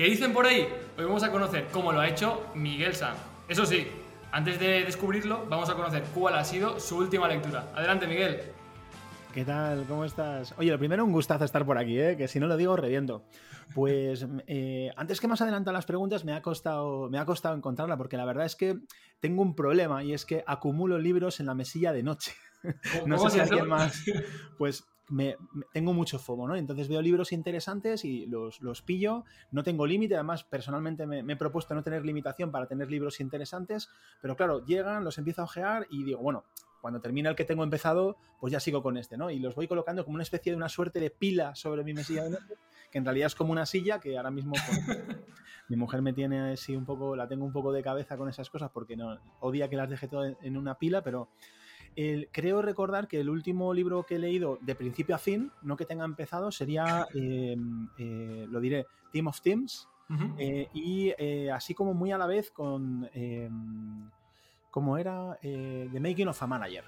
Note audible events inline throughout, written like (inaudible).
¿Qué dicen por ahí? Hoy vamos a conocer cómo lo ha hecho Miguel San. Eso sí, antes de descubrirlo, vamos a conocer cuál ha sido su última lectura. Adelante, Miguel. ¿Qué tal? ¿Cómo estás? Oye, lo primero, un gustazo estar por aquí, ¿eh? que si no lo digo, reviento. Pues (laughs) eh, antes que más adelantar las preguntas, me ha, costado, me ha costado encontrarla, porque la verdad es que tengo un problema y es que acumulo libros en la mesilla de noche. (laughs) no sé si alguien más. Pues me, tengo mucho FOMO, ¿no? Entonces veo libros interesantes y los, los pillo. No tengo límite, además, personalmente me, he propuesto no tener limitación para tener libros interesantes, pero claro, llegan, los empiezo a ojear y digo, bueno, cuando termina el que tengo empezado, pues ya sigo con este, ¿no? Y los voy colocando como una especie de una suerte de pila sobre mi mesilla de noche, que en realidad es como una silla que ahora mismo pues, (laughs) mi mujer me tiene así un poco, la tengo un poco de cabeza con esas cosas porque no odia que las deje todo en una pila, pero creo recordar que el último libro que he leído de principio a fin, no que tenga empezado, sería, em, eh, lo diré, Team of Teams. Eh, y eh, así como muy a la vez con, como era, The Making of a Manager.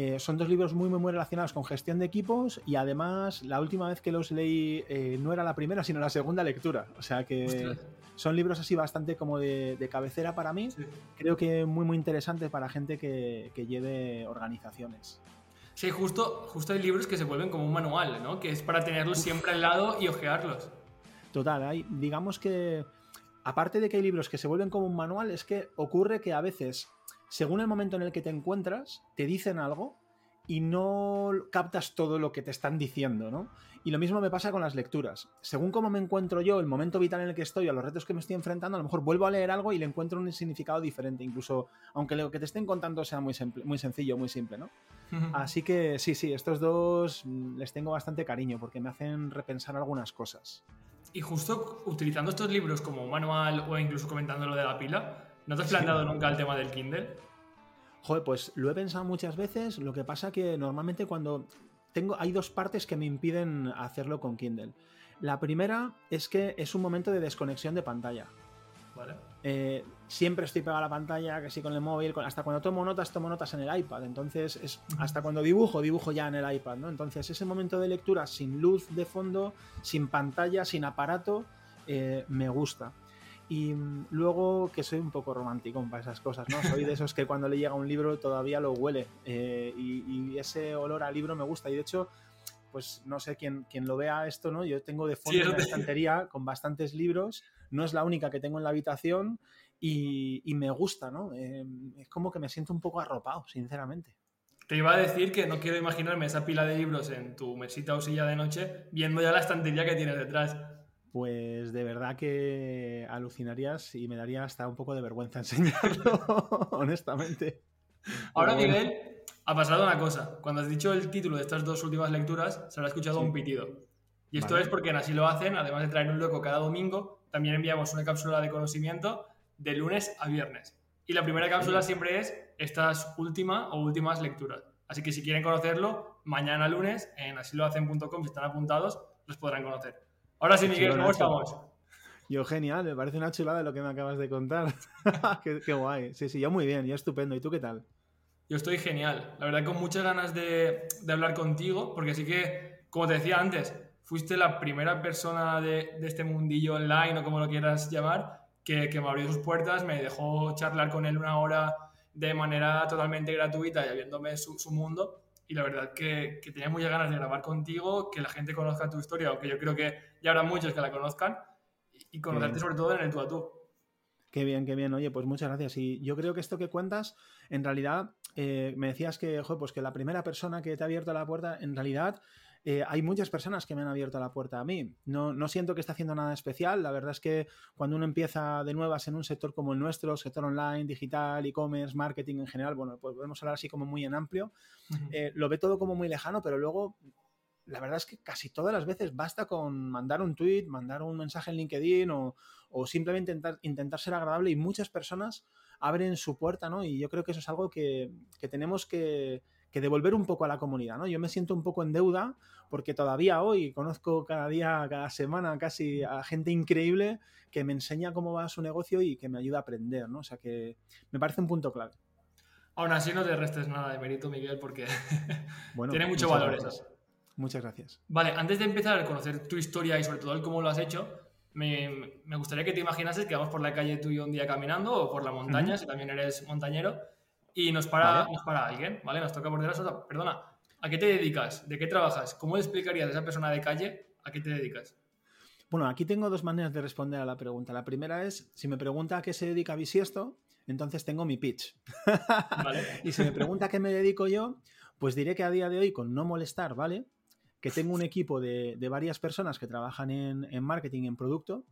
Eh, son dos libros muy, muy, muy relacionados con gestión de equipos y además la última vez que los leí eh, no era la primera, sino la segunda lectura. O sea que son libros así bastante como de, cabecera para mí. Creo que muy, muy interesante para gente que, lleve organizaciones. Sí, justo, justo hay libros que se vuelven como un manual, ¿no? Que es para tenerlos siempre al lado y ojearlos. Total, hay, digamos que aparte de que hay libros que se vuelven como un manual, es que ocurre que a veces según el momento en el que te encuentras, te dicen algo y no captas todo lo que te están diciendo, ¿no? Y lo mismo me pasa con las lecturas. Según cómo me encuentro yo, el momento vital en el que estoy, a los retos que me estoy enfrentando, a lo mejor vuelvo a leer algo y le encuentro un significado diferente, incluso aunque lo que te estén contando sea muy, muy sencillo, muy simple, ¿no? Así que sí, sí, estos dos mm, les tengo bastante cariño porque me hacen repensar algunas cosas. Y justo utilizando estos libros como manual o incluso comentando lo de la pila, ¿No te has planteado nunca el tema del Kindle? Joder, pues lo he pensado muchas veces. Lo que pasa que normalmente cuando tengo, hay dos partes que me impiden hacerlo con Kindle. La primera es que es un momento de desconexión de pantalla. Vale. Eh, siempre estoy pegado a la pantalla, que sí con el móvil, hasta cuando tomo notas, tomo notas en el iPad. Entonces, es, hasta cuando dibujo, dibujo ya en el iPad, ¿no? Entonces, ese momento de lectura sin luz de fondo, sin pantalla, sin aparato, eh, me gusta. Y luego que soy un poco romántico para esas cosas, ¿no? Soy de esos que cuando le llega un libro todavía lo huele. Eh, y, ese olor al libro me gusta. Y de hecho, pues no sé quién, quién lo vea esto, ¿no? Yo tengo de fondo una estantería con bastantes libros. No es la única que tengo en la habitación y, me gusta, ¿no? Eh, es como que me siento un poco arropado, sinceramente. Te iba a decir que no quiero imaginarme esa pila de libros en tu mesita o silla de noche viendo ya la estantería que tienes detrás pues de verdad que alucinarías y me daría hasta un poco de vergüenza (laughs) enseñarlo, honestamente. Ahora, Miguel, ha pasado una cosa. Cuando has dicho el título de estas dos últimas lecturas, se habrá escuchado un pitido. Y esto es porque Así lo hacen, además de traer un loco cada domingo, también enviamos una cápsula de conocimiento de lunes a viernes. Y la primera cápsula siempre es estas últimas o últimas lecturas. Así que si quieren conocerlo, mañana lunes en asilohacen.com, si están apuntados, los podrán conocer. Ahora sí, Miguel, ¿cómo estamos? Yo genial, me parece una chulada lo que me acabas de contar. (laughs) qué, guay. Sí, sí, yo muy bien, yo estupendo. ¿Y tú qué tal? Yo estoy genial. La verdad, con muchas ganas de, hablar contigo, porque sí que, como te decía antes, fuiste la primera persona de, este mundillo online o como lo quieras llamar, que, me abrió sus puertas, me dejó charlar con él una hora de manera totalmente gratuita y abriéndome su, su mundo y la verdad que, que, tenía muchas ganas de grabar contigo, que la gente conozca tu historia, aunque yo creo que ya habrá muchos que la conozcan, y conocerte sobre todo en el tú a tú. Qué bien, qué bien. Oye, pues muchas gracias. Y yo creo que esto que cuentas, en realidad, eh, me decías que, pues que la primera persona que te ha abierto la puerta, en realidad, eh, hay muchas personas que me han abierto la puerta a mí. No, no siento que esté haciendo nada especial. La verdad es que cuando uno empieza de nuevas en un sector como el nuestro, sector online, digital, e-commerce, marketing en general, bueno, pues podemos hablar así como muy en amplio, eh, lo ve todo como muy lejano, pero luego la verdad es que casi todas las veces basta con mandar un tweet, mandar un mensaje en LinkedIn o, simplemente intentar, intentar, ser agradable y muchas personas abren su puerta, ¿no? Y yo creo que eso es algo que, que tenemos que, que devolver un poco a la comunidad, ¿no? Yo me siento un poco en deuda porque todavía hoy conozco cada día, cada semana casi a gente increíble que me enseña cómo va su negocio y que me ayuda a aprender, ¿no? O sea que me parece un punto clave. Aún así no te restes nada de mérito, Miguel, porque (laughs) tiene mucho valor eso. Muchas gracias. Vale, antes de empezar a conocer tu historia y sobre todo el cómo lo has hecho, me, me, gustaría que te imaginases que vamos por la calle tú y yo un día caminando o por la montaña, si también eres montañero, y nos para, nos para alguien, ¿vale? Nos toca por detrás, perdona, ¿a qué te dedicas? ¿De qué trabajas? ¿Cómo le explicarías a esa persona de calle a qué te dedicas? Bueno, aquí tengo dos maneras de responder a la pregunta. La primera es, si me pregunta a qué se dedica Bisiesto, entonces tengo mi pitch. (laughs) y si me pregunta a qué me dedico yo, pues diré que a día de hoy, con no molestar, ¿vale? Que tengo un equipo de, varias personas que trabajan en, en marketing, en producto,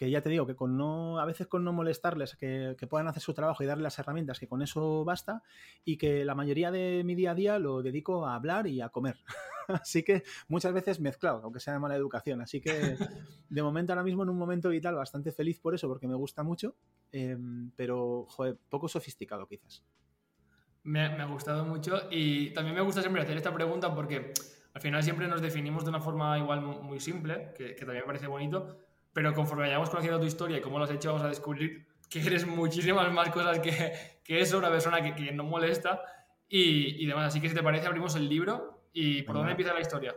que ya te digo que con no, a veces con no molestarles, que, puedan hacer su trabajo y darle las herramientas, que con eso basta, y que la mayoría de mi día a día lo dedico a hablar y a comer. (laughs) así que muchas veces mezclado, aunque sea de mala educación. Así que (laughs) de momento, ahora mismo en un momento vital, bastante feliz por eso, porque me gusta mucho, em, pero joder, poco sofisticado quizás. Me, ha gustado mucho y también me gusta siempre hacer esta pregunta porque al final siempre nos definimos de una forma igual muy simple, que, que también me parece bonito, pero conforme vayamos conociendo tu historia y cómo lo has hecho, vamos a descubrir que eres muchísimas más cosas que, que eso, una persona que, que no molesta y, y, demás. Así que si te parece, abrimos el libro y ¿por dónde empieza la historia?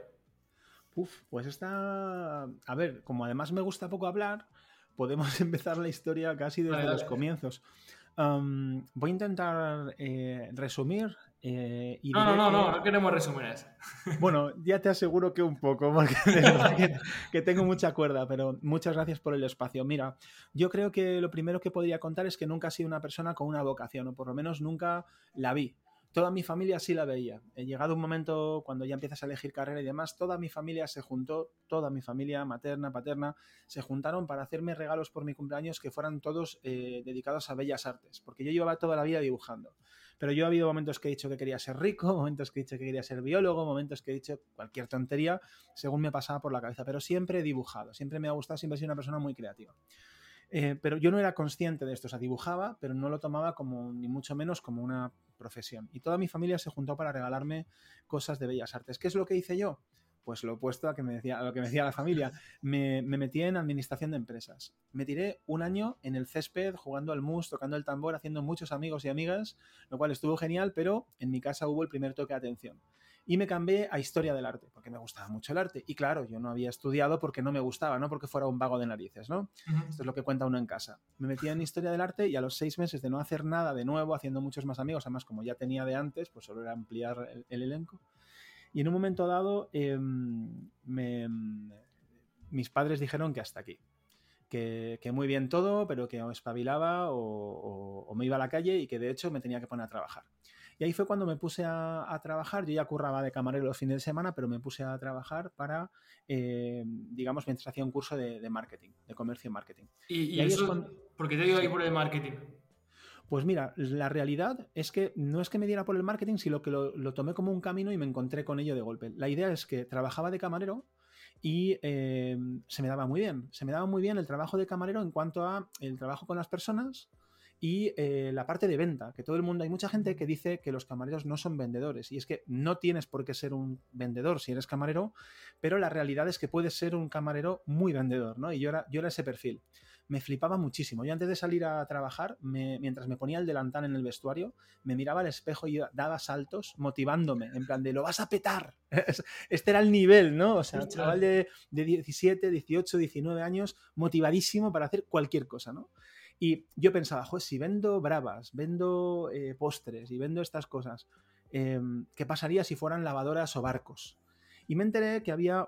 Uf, pues está... A ver, como además me gusta poco hablar, podemos (laughs) empezar la historia casi desde los comienzos. voy a intentar eh, resumir eh, no, no, no, no, no queremos resúmenes. (laughs) Bueno, ya te aseguro que un poco, porque de verdad que, tengo mucha cuerda, pero muchas gracias por el espacio. Mira, yo creo que lo primero que podría contar es que nunca he sido una persona con una vocación, o por lo menos nunca la vi. Toda mi familia sí la veía. He llegado un momento cuando ya empiezas a elegir carrera y demás, toda mi familia se juntó, toda mi familia materna, paterna, se juntaron para hacerme regalos por mi cumpleaños que fueran todos eh, dedicados a bellas artes, porque yo llevaba toda la vida dibujando. Pero yo ha habido momentos que he dicho que quería ser rico, (laughs) momentos que he dicho que quería ser biólogo, momentos que he dicho cualquier tontería según me pasaba por la cabeza, pero siempre he dibujado, siempre me ha gustado, siempre he sido una persona muy creativa. Eh, pero yo no era consciente de esto, o sea, dibujaba, pero no lo tomaba como, ni mucho menos como una profesión. Y toda mi familia se juntó para regalarme cosas de bellas artes. ¿Qué es lo que hice yo? Pues lo opuesto a, que me decía, lo que me decía la familia. Me, metí en administración de empresas. Me tiré un año en el césped, jugando al mus, tocando el tambor, haciendo muchos amigos y amigas, lo cual estuvo genial, pero en mi casa hubo el primer toque de atención. Y me cambié a historia del arte, porque me gustaba mucho el arte. Y claro, yo no había estudiado porque no me gustaba, no porque fuera un vago de narices, ¿no? Esto es lo que cuenta uno en casa. Me metí en historia del arte y a los seis meses de no hacer nada de nuevo, haciendo muchos más amigos, además como ya tenía de antes, pues solo era ampliar el elenco y en un momento dado, em, mis padres dijeron que hasta aquí. Que, muy bien todo, pero que o espabilaba o, me iba a la calle y que de hecho me tenía que poner a trabajar. Y ahí fue cuando me puse a, trabajar. Yo ya curraba de camarero los fines de semana, pero me puse a trabajar para, em, digamos, mientras hacía un curso de, marketing, de comercio y marketing. ¿Y, eso, por qué te digo ahí por el marketing? Pues mira, la realidad es que no es que me diera por el marketing, sino que lo, tomé como un camino y me encontré con ello de golpe. La idea es que trabajaba de camarero y eh, se me daba muy bien. Se me daba muy bien el trabajo de camarero en cuanto a el trabajo con las personas, y eh, la parte de venta, que todo el mundo, hay mucha gente que dice que los camareros no son vendedores y es que no tienes por qué ser un vendedor si eres camarero, pero la realidad es que puedes ser un camarero muy vendedor, ¿no? Y yo era, yo era ese perfil. Me flipaba muchísimo. Yo antes de salir a trabajar, mientras me ponía el delantal en el vestuario, me miraba al espejo y daba saltos motivándome, en plan de lo vas a petar. (laughs) Este era el nivel, ¿no? O sea, chaval de, de 17, 18, 19 años, motivadísimo para hacer cualquier cosa, ¿no? Y yo pensaba, joder, si vendo bravas, vendo eh, postres y vendo estas cosas, em, ¿qué pasaría si fueran lavadoras o barcos? Y me enteré que había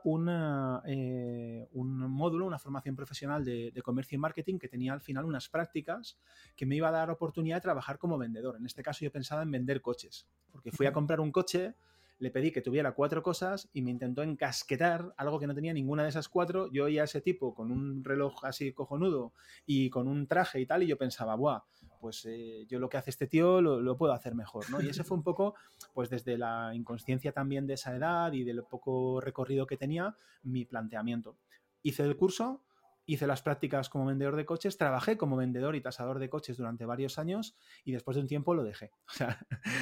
eh, un módulo, una formación profesional de, de, comercio y marketing que tenía al final unas prácticas que me iba a dar oportunidad de trabajar como vendedor. En este caso yo pensaba en vender coches, porque fui a comprar un coche le pedí que tuviera cuatro cosas y me intentó encasquetar algo que no tenía ninguna de esas cuatro. Yo oía a ese tipo con un reloj así cojonudo y con un traje y tal, y yo pensaba, buah, pues eh, yo lo que hace este tío lo, puedo hacer mejor, ¿no? Y ese fue un poco, pues desde la inconsciencia también de esa edad y del poco recorrido que tenía, mi planteamiento. Hice el curso, hice las prácticas como vendedor de coches, trabajé como vendedor y tasador de coches durante varios años y después de un tiempo lo dejé. (laughs) O sea,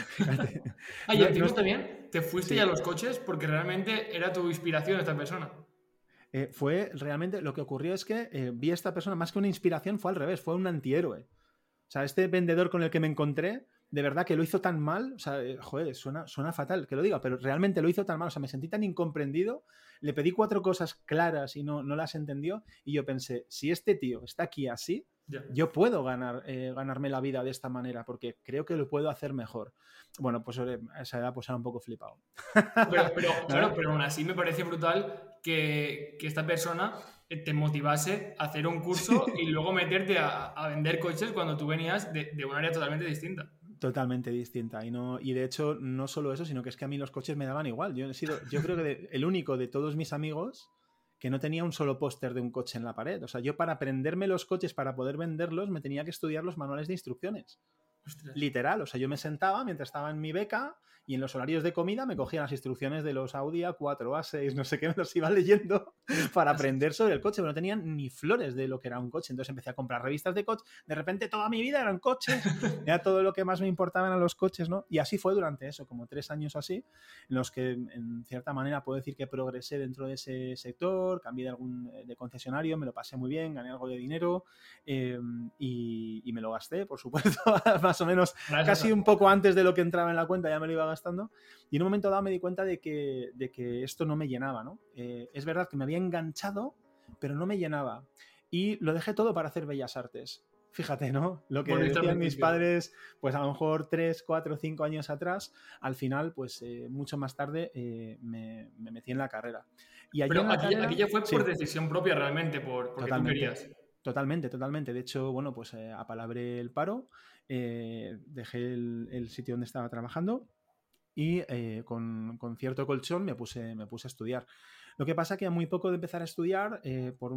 fíjate. (laughs) Ah, ¿y no, también? ¿Te fuiste ya a los coches porque realmente era tu inspiración esta persona? Eh, fue realmente, lo que ocurrió es que eh, vi a esta persona, más que una inspiración, fue al revés, fue un antihéroe. Sea, este vendedor con el que me encontré de verdad que lo hizo tan mal, o sea, eh, joder, suena, suena fatal que lo diga, pero realmente lo hizo tan mal, o sea, me sentí tan incomprendido, le pedí cuatro cosas claras y no, no las entendió, y yo pensé, si este tío está aquí así, yo puedo ganar, eh, ganarme la vida de esta manera, porque creo que lo puedo hacer mejor. Bueno, pues a esa edad pues era un poco flipado. Pero, (laughs) claro, pero aún así me parece brutal que, que esta persona te motivase a hacer un curso (laughs) y luego meterte a, vender coches cuando tú venías de, de, un área totalmente distinta. Totalmente distinta. Y, no, y de hecho, no solo eso, sino que es que a mí los coches me daban igual. Yo he sido, yo creo que (laughs) el único de todos mis amigos que no tenía un solo póster de un coche en la pared. O sea, yo para aprenderme los coches, para poder venderlos, me tenía que estudiar los manuales de instrucciones. Literal, o sea, yo me sentaba mientras estaba en mi beca y en los horarios de comida me cogía las instrucciones de los Audi A4, A6, no sé qué, (laughs) me los iba leyendo para aprender sobre el coche, pero no tenían ni flores de lo que era un coche. Entonces empecé a comprar revistas de coche. De repente toda mi vida eran coches, (laughs) era todo lo que más me importaban a los coches, ¿no? Y así fue durante eso, como tres años así, en los que en cierta manera puedo decir que progresé dentro de ese sector, cambié de algún eh, de concesionario, me lo pasé muy bien, gané algo de dinero em, y, y, me lo gasté, por supuesto, (laughs) más o menos casi un poco antes de lo que entraba en la cuenta, ya me lo iba gastando. Y en un momento dado me di cuenta de que, de que esto no me llenaba, ¿no? Eh, es verdad que me había enganchado, pero no me llenaba. Y lo dejé todo para hacer bellas artes. Fíjate, ¿no? Lo que decían mis padres, pues a lo mejor 3, 4, 5 años atrás, al final, pues eh, mucho más tarde eh, me, metí en la carrera. Y Pero aquí, ya fue por decisión propia realmente, por, porque tú querías. Totalmente, totalmente. De hecho, bueno, pues apalabré el paro eh, dejé el, sitio donde estaba trabajando y eh, con, cierto colchón me puse, me puse a estudiar. Lo que pasa que a muy poco de empezar a estudiar, eh, por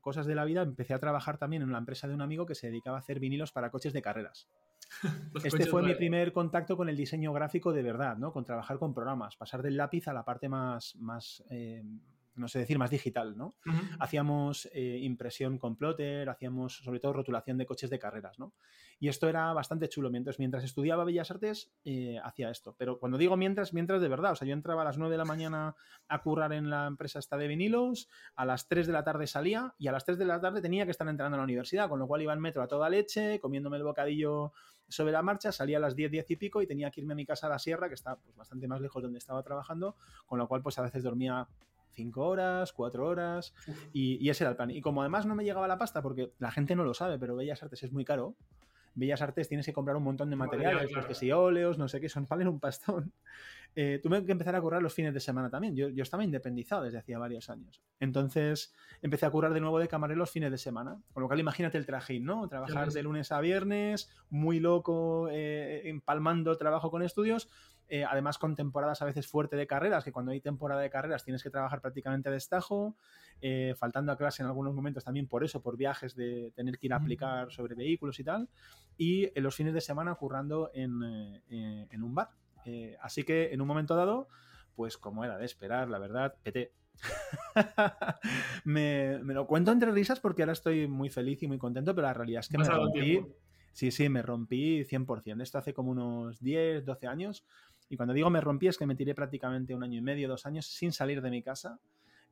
cosas de la vida, empecé a trabajar también en una empresa de un amigo que se dedicaba a hacer vinilos para coches de carreras. (laughs) este fue mi primer contacto con el diseño gráfico de verdad, ¿no? Con trabajar con programas, pasar del lápiz a la parte más, más no sé decir, más digital, ¿no? Hacíamos eh, impresión con plotter, hacíamos sobre todo rotulación de coches de carreras, ¿no? Y esto era bastante chulo. Mientras, mientras estudiaba Bellas Artes, eh, hacía esto. Pero cuando digo mientras, mientras de verdad. O sea, yo entraba a las 9 de la mañana a currar en la empresa esta de vinilos, a las 3 de la tarde salía y a las 3 de la tarde tenía que estar entrando a la universidad, con lo cual iba en metro a toda leche, comiéndome el bocadillo sobre la marcha, salía a las 10, 10 y pico y tenía que irme a mi casa a la sierra, que está pues, bastante más lejos de donde estaba trabajando, con lo cual pues a veces dormía cinco horas, cuatro horas, y, ese era el plan. Y como además no me llegaba la pasta, porque la gente no lo sabe, pero Bellas Artes es muy caro, Bellas Artes tienes que comprar un montón de materiales, que si óleos, no sé qué, son valen un pastón. (laughs) Eh, tuve que empezar a currar los fines de semana también. Yo, yo, estaba independizado desde hacía varios años. Entonces empecé a currar de nuevo de camarero los fines de semana. Con lo cual imagínate el trajín, ¿no? Trabajar de lunes a viernes, muy loco, eh, empalmando trabajo con estudios eh, además con temporadas a veces fuerte de carreras, que cuando hay temporada de carreras tienes que trabajar prácticamente a destajo, eh, faltando a clase en algunos momentos también por eso, por viajes de tener que ir a aplicar sobre vehículos y tal, y en los fines de semana currando en, eh, un bar. así que en un momento dado, pues como era de esperar, la verdad, PT. (laughs) me, lo cuento entre risas porque ahora estoy muy feliz y muy contento, pero la realidad es que me rompí. Sí, sí, me rompí 100%. Esto hace como unos 10, 12 años. Y cuando digo me rompí es que me tiré prácticamente un año y medio, dos años sin salir de mi casa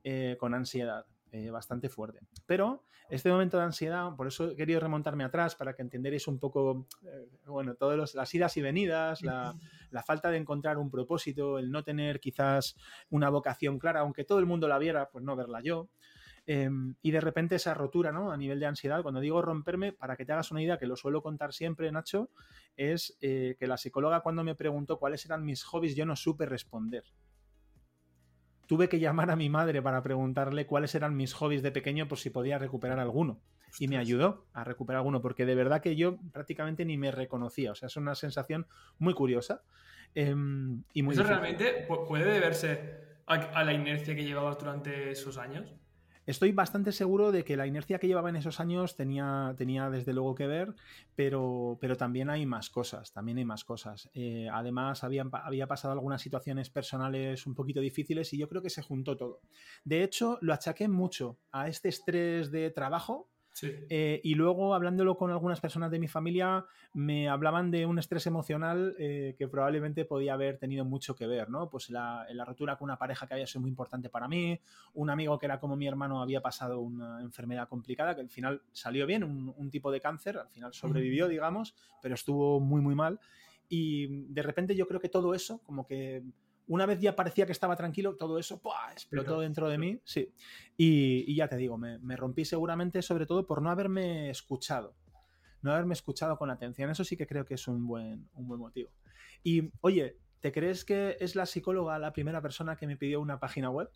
eh, con ansiedad. Eh, bastante fuerte. Pero este momento de ansiedad, por eso he querido remontarme atrás para que entendierais un poco, eh, bueno, todas las idas y venidas, la, la, falta de encontrar un propósito, el no tener quizás una vocación clara, aunque todo el mundo la viera, pues no verla yo. Em, y de repente esa rotura, ¿no? A nivel de ansiedad, cuando digo romperme, para que te hagas una idea, que lo suelo contar siempre, Nacho, es eh, que la psicóloga cuando me preguntó cuáles eran mis hobbies, yo no supe responder. Tuve que llamar a mi madre para preguntarle cuáles eran mis hobbies de pequeño por si podía recuperar alguno. Y me ayudó a recuperar alguno, porque de verdad que yo prácticamente ni me reconocía. O sea, es una sensación muy curiosa. Em, y muy ¿Eso realmente puede deberse a la inercia que llevabas durante esos años? Estoy bastante seguro de que la inercia que llevaba en esos años tenía, tenía desde luego que ver, pero, pero también hay más cosas, también hay más cosas. Eh, además, había, había pasado algunas situaciones personales un poquito difíciles y yo creo que se juntó todo. De hecho, lo achaqué mucho a este estrés de trabajo eh, y luego, hablándolo con algunas personas de mi familia, me hablaban de un estrés emocional eh, que probablemente podía haber tenido mucho que ver, ¿no? Pues la, la, rotura con una pareja que había sido muy importante para mí, un amigo que era como mi hermano había pasado una enfermedad complicada que al final salió bien, un, tipo de cáncer, al final sobrevivió, digamos, pero estuvo muy, muy mal. Y de repente yo creo que todo eso, como que una vez ya parecía que estaba tranquilo, todo eso explotó dentro de mí, sí. Y, ya te digo, me, rompí seguramente sobre todo por no haberme escuchado, no haberme escuchado con atención. Eso sí que creo que es un buen, un buen motivo. Y oye, ¿te crees que es la psicóloga la primera persona que me pidió una página web?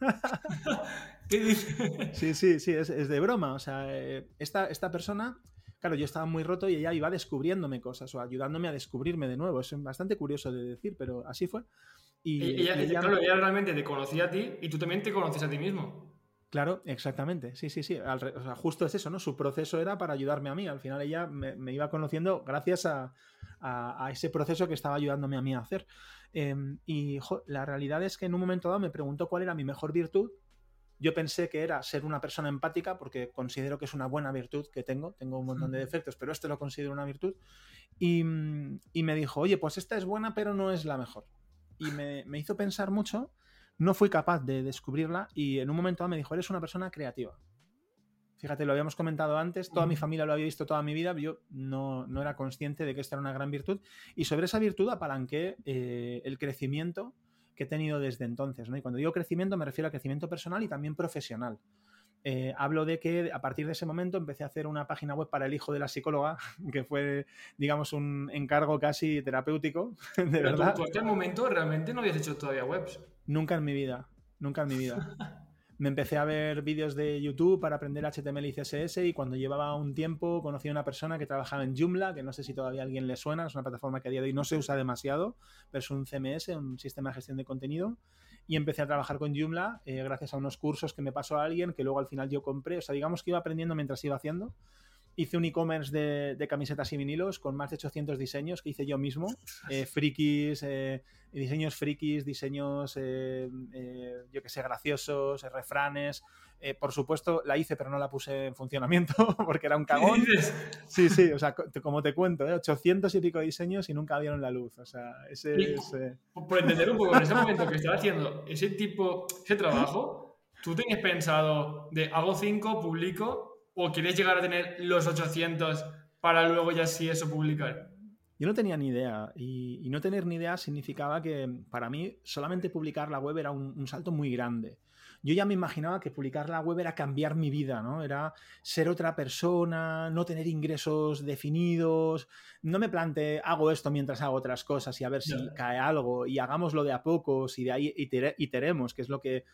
(laughs) ¿Qué dices? Sí, sí, sí, es, de broma. O sea, eh, esta, esta persona claro, yo estaba muy roto y ella iba descubriéndome cosas o ayudándome a descubrirme de nuevo. Es bastante curioso de decir, pero así fue. Y, ella, claro, ella realmente te conocía a ti y tú también te conoces a ti mismo. Claro, exactamente. Sí, sí, sí. o sea, justo es eso, ¿no? Su proceso era para ayudarme a mí. Al final ella me, iba conociendo gracias a, ese proceso que estaba ayudándome a mí a hacer. Em, y la realidad es que en un momento dado me preguntó cuál era mi mejor virtud. Yo pensé que era ser una persona empática porque considero que es una buena virtud que tengo. Tengo un montón de defectos, pero este lo considero una virtud. Y, y me dijo, oye, pues esta es buena, pero no es la mejor y me, hizo pensar mucho. No fui capaz de descubrirla y en un momento me dijo, eres una persona creativa. Fíjate, lo habíamos comentado antes, toda mi familia lo había visto toda mi vida, yo no, era consciente de que esta era una gran virtud y sobre esa virtud apalanqué eh, el crecimiento que he tenido desde entonces. ¿no? Y cuando digo crecimiento me refiero a crecimiento personal y también profesional. Eh, hablo de que a partir de ese momento empecé a hacer una página web para el hijo de la psicóloga, (laughs) que fue, digamos, un encargo casi terapéutico. (laughs) De verdad. Tú, aquel momento realmente no habías hecho todavía webs. Nunca en mi vida, nunca en mi vida. (laughs) Me empecé a ver vídeos de YouTube para aprender HTML y CSS y cuando llevaba un tiempo conocí a una persona que trabajaba en Joomla, que no sé si todavía a alguien le suena, es una plataforma que a día de hoy no se usa demasiado, pero es un CMS, un sistema de gestión de contenido y empecé a trabajar con Joomla eh, gracias a unos cursos que me pasó a alguien que luego al final yo compré. O sea, digamos que iba aprendiendo mientras iba haciendo. Hice un e-commerce de, camisetas y vinilos con más de 800 diseños que hice yo mismo. (laughs) Eh, frikis, eh, diseños frikis, diseños, eh, yo que sé, graciosos, refranes. por supuesto, la hice, pero no la puse en funcionamiento (laughs) porque era un cagón. Sí, sí, o sea, como te cuento, 800 y pico diseños y nunca vieron la luz. O sea, ese es. Por entender un poco, en ese momento que (laughs) estaba haciendo ese tipo, ese trabajo, tú tenías pensado de hago 5, publico ¿O quieres llegar a tener los 800 para luego ya sí eso publicar? Yo no tenía ni idea y, no tener ni idea significaba que para mí solamente publicar la web era un, salto muy grande. Yo ya me imaginaba que publicar la web era cambiar mi vida, ¿no? Era ser otra persona, no tener ingresos definidos. No me planteé, hago esto mientras hago otras cosas y a ver si cae algo y hagámoslo de a pocos y de ahí iteremos, que es lo que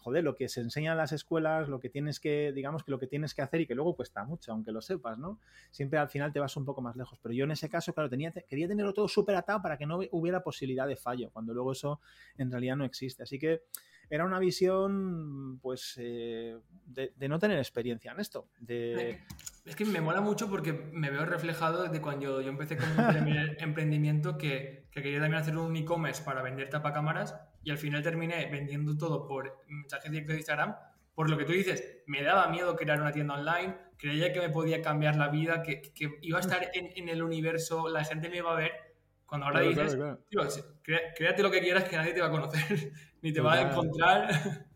joder, lo que se enseña en las escuelas, lo que tienes que, digamos que lo que tienes que hacer y que luego cuesta mucho, aunque lo sepas, ¿no? Siempre al final te vas un poco más lejos. Pero yo en ese caso, claro, tenía, quería tenerlo todo súper atado para que no hubiera posibilidad de fallo, cuando luego eso en realidad no existe. Así que era una visión, pues, eh, de, no tener experiencia en esto. Es que me mola mucho porque me veo reflejado desde cuando yo empecé con (laughs) primer emprendimiento que, que, quería también hacer un e-commerce para vender tapacámaras y al final terminé vendiendo todo por mensajes directos de Instagram. Por lo que tú dices, me daba miedo crear una tienda online, creía que me podía cambiar la vida, que, que iba a estar en, en, el universo, la gente me iba a ver. Cuando ahora dices, créate lo que quieras que nadie te va a conocer, (laughs) ni te va a encontrar.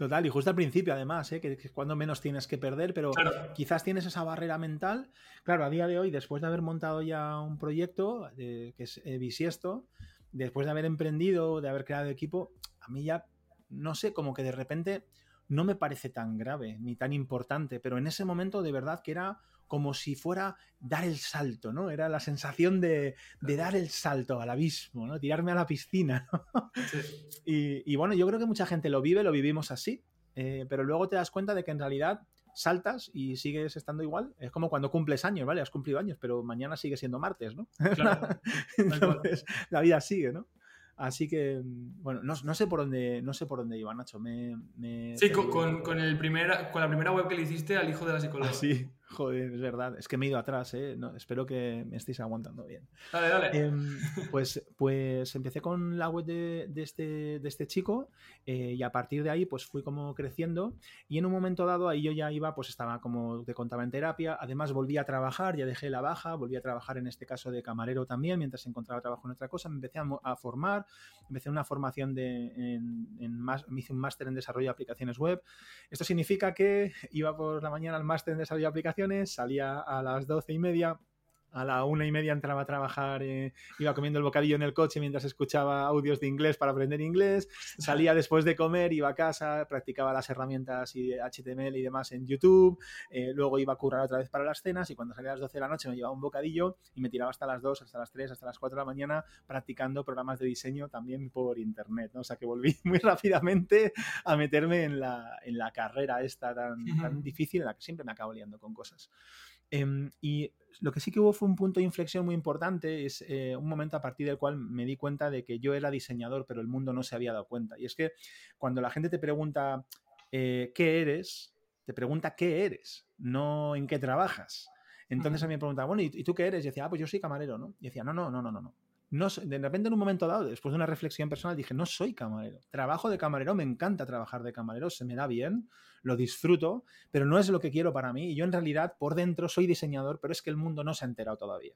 Total, y justo al principio además, ¿eh? que, es cuando menos tienes que perder, pero quizás tienes esa barrera mental. Claro, a día de hoy, después de haber montado ya un proyecto, que es eh, Bisiesto, después de haber emprendido, de haber creado equipo, a mí ya, no sé, como que de repente no me parece tan grave ni tan importante, pero en ese momento de verdad que era como si fuera dar el salto, ¿no? Era la sensación de, dar el salto al abismo, ¿no? Tirarme a la piscina, (laughs) y, bueno, yo creo que mucha gente lo vive, lo vivimos así, eh, pero luego te das cuenta de que en realidad saltas y sigues estando igual. Es como cuando cumples años, ¿vale? Has cumplido años, pero mañana sigue siendo martes, ¿no? Claro. (laughs) Entonces, la vida sigue, ¿no? Así que, bueno, no, sé por dónde no sé por dónde iba, Nacho. Me, sí, con, con, el primer, con la primera web que le hiciste al hijo de la psicóloga. Ah, sí, Joder, es verdad. Es que me he ido atrás, ¿eh? espero que me estéis aguantando bien. Dale, dale. Em, pues, pues empecé con la web de, este, de este chico eh, y a partir de ahí pues fui como creciendo y en un momento dado ahí yo ya iba, pues estaba como te contaba en terapia, además volví a trabajar, ya dejé la baja, volví a trabajar en este caso de camarero también mientras encontraba trabajo en otra cosa, me empecé a, formar, empecé una formación de, en, en me hice un máster en desarrollo de aplicaciones web. Esto significa que iba por la mañana al máster en desarrollo de aplicaciones salía a las doce y media, a la una y media entraba a trabajar, eh, iba comiendo el bocadillo en el coche mientras escuchaba audios de inglés para aprender inglés, salía después de comer, iba a casa, practicaba las herramientas y HTML y demás en YouTube, eh, luego iba a currar otra vez para las cenas y cuando salía a las 12 de la noche me llevaba un bocadillo y me tiraba hasta las 2, hasta las 3, hasta las 4 de la mañana practicando programas de diseño también por internet, ¿no? O sea que volví (laughs) muy rápidamente a meterme en la, en la carrera esta tan, tan difícil en la que siempre me acabo liando con cosas. Em, y lo que sí que hubo fue un punto de inflexión muy importante, es eh, un momento a partir del cual me di cuenta de que yo era diseñador, pero el mundo no se había dado cuenta. Y es que cuando la gente te pregunta eh, qué eres, te pregunta qué eres, no en qué trabajas. Entonces a mí me preguntaba, bueno, ¿y tú qué eres? Y decía, ah, pues yo soy camarero, ¿no? Y decía, no, no, no, no, no. No, de repente en un momento dado, después de una reflexión personal, dije, no soy camarero. Trabajo de camarero, me encanta trabajar de camarero, se me da bien, lo disfruto, pero no es lo que quiero para mí. Y yo en realidad por dentro soy diseñador, pero es que el mundo no se ha enterado todavía.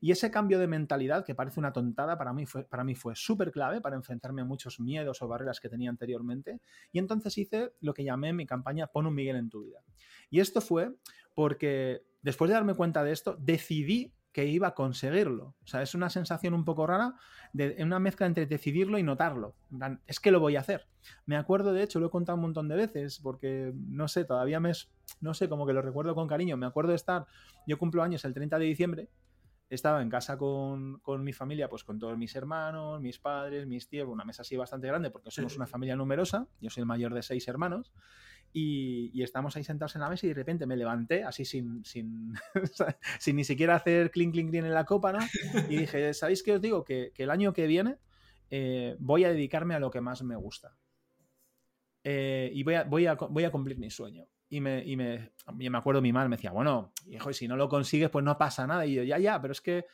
Y ese cambio de mentalidad, que parece una tontada, para mí fue, para mí fue súper clave para enfrentarme a muchos miedos o barreras que tenía anteriormente. Y entonces hice lo que llamé mi campaña Pon un Miguel en tu vida. Y esto fue porque después de darme cuenta de esto, decidí que iba a conseguirlo. O sea, es una sensación un poco rara, de una mezcla entre decidirlo y notarlo. Es que lo voy a hacer. Me acuerdo, de hecho, lo he contado un montón de veces, porque no sé, todavía me no sé, como que lo recuerdo con cariño. Me acuerdo de estar, yo cumplo años el 30 de diciembre, estaba en casa con, con, mi familia, pues con todos mis hermanos, mis padres, mis tíos, una mesa así bastante grande, porque somos una familia numerosa, yo soy el mayor de seis hermanos, y, estamos ahí sentados en la mesa y de repente me levanté así sin, sin, (laughs) sin ni siquiera hacer clink, clink, clink en la copa, ¿no? Y dije, ¿sabéis qué os digo? Que, que el año que viene eh, voy a dedicarme a lo que más me gusta. Eh, y voy a, voy, a, voy a cumplir mi sueño. Y me, y me, me acuerdo mi madre me decía, bueno, hijo, si no lo consigues, pues no pasa nada. Y yo, ya, ya, pero es que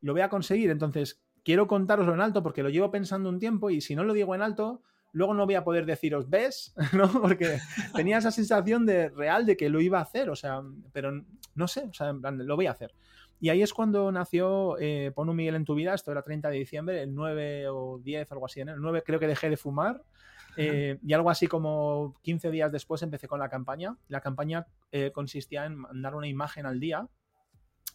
lo voy a conseguir. Entonces, quiero contaroslo en alto porque lo llevo pensando un tiempo y si no lo digo en alto, luego no voy a poder deciros, ¿ves? (laughs) ¿No? Porque tenía esa sensación de real de que lo iba a hacer, o sea, pero no sé, o sea, lo voy a hacer. Y ahí es cuando nació eh, Pon un Miguel en tu vida, esto era 30 de diciembre, el 9 o 10, algo así, en el 9 creo que dejé de fumar. Eh, y algo así como 15 días después empecé con la campaña. La campaña eh, consistía en mandar una imagen al día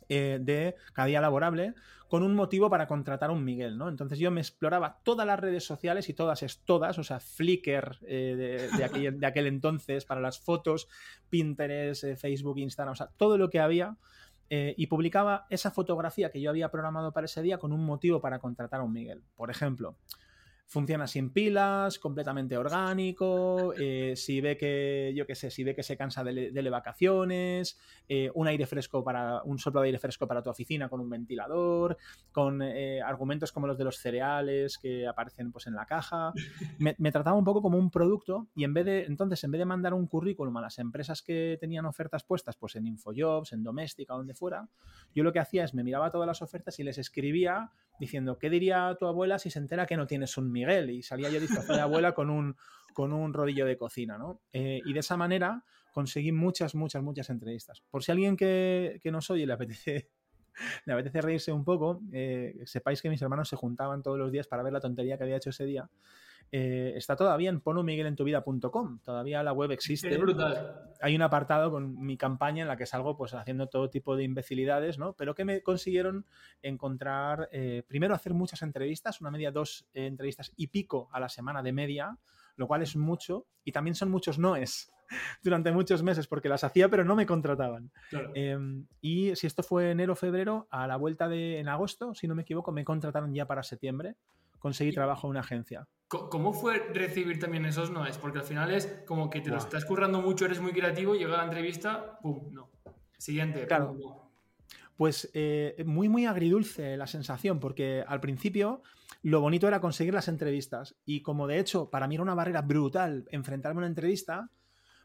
eh, de cada día laborable con un motivo para contratar a un Miguel, ¿no? Entonces yo me exploraba todas las redes sociales y todas es todas, o sea, Flickr eh, de, (laughs) aquel, entonces para las fotos, Pinterest, eh, Facebook, Instagram, o sea, todo lo que había. y publicaba esa fotografía que yo había programado para ese día con un motivo para contratar a un Miguel. Por ejemplo, funciona sin pilas, completamente orgánico, eh, si ve que, yo qué sé, si ve que se cansa de, vacaciones, eh, un aire fresco para, un soplo de aire fresco para tu oficina con un ventilador, con eh, argumentos como los de los cereales que aparecen pues en la caja. Me, me, trataba un poco como un producto y en vez de, entonces, en vez de mandar un currículum a las empresas que tenían ofertas puestas, pues en Infojobs, en Doméstica, donde fuera, yo lo que hacía es me miraba todas las ofertas y les escribía diciendo, ¿qué diría tu abuela si se entera que no tienes un Miguel? Y salía yo disfrazado de abuela con un, con un rodillo de cocina, ¿no? Eh, y de esa manera conseguí muchas, muchas, muchas entrevistas. Por si alguien que, que nos oye le apetece (laughs) le apetece reírse un poco, eh, sepáis que mis hermanos se juntaban todos los días para ver la tontería que había hecho ese día. Eh, está todavía en ponumiguelentuvida.com, todavía la web existe. Es brutal. Hay un apartado con mi campaña en la que salgo pues haciendo todo tipo de imbecilidades, ¿no? Pero que me consiguieron encontrar, eh, primero hacer muchas entrevistas, una media dos entrevistas y pico a la semana de media, lo cual es mucho, y también son muchos noes (laughs) durante muchos meses porque las hacía pero no me contrataban. Em, y si esto fue enero, febrero, a la vuelta de en agosto, si no me equivoco, me contrataron ya para septiembre. Conseguí trabajo en una agencia. ¿Cómo fue recibir también esos noes? Porque al final es como que te lo estás currando mucho, eres muy creativo, llega la entrevista, ¡pum! No. Siguiente. Claro. Pues eh, muy, muy agridulce la sensación, porque al principio lo bonito era conseguir las entrevistas. Y como de hecho, para mí era una barrera brutal enfrentarme a una entrevista,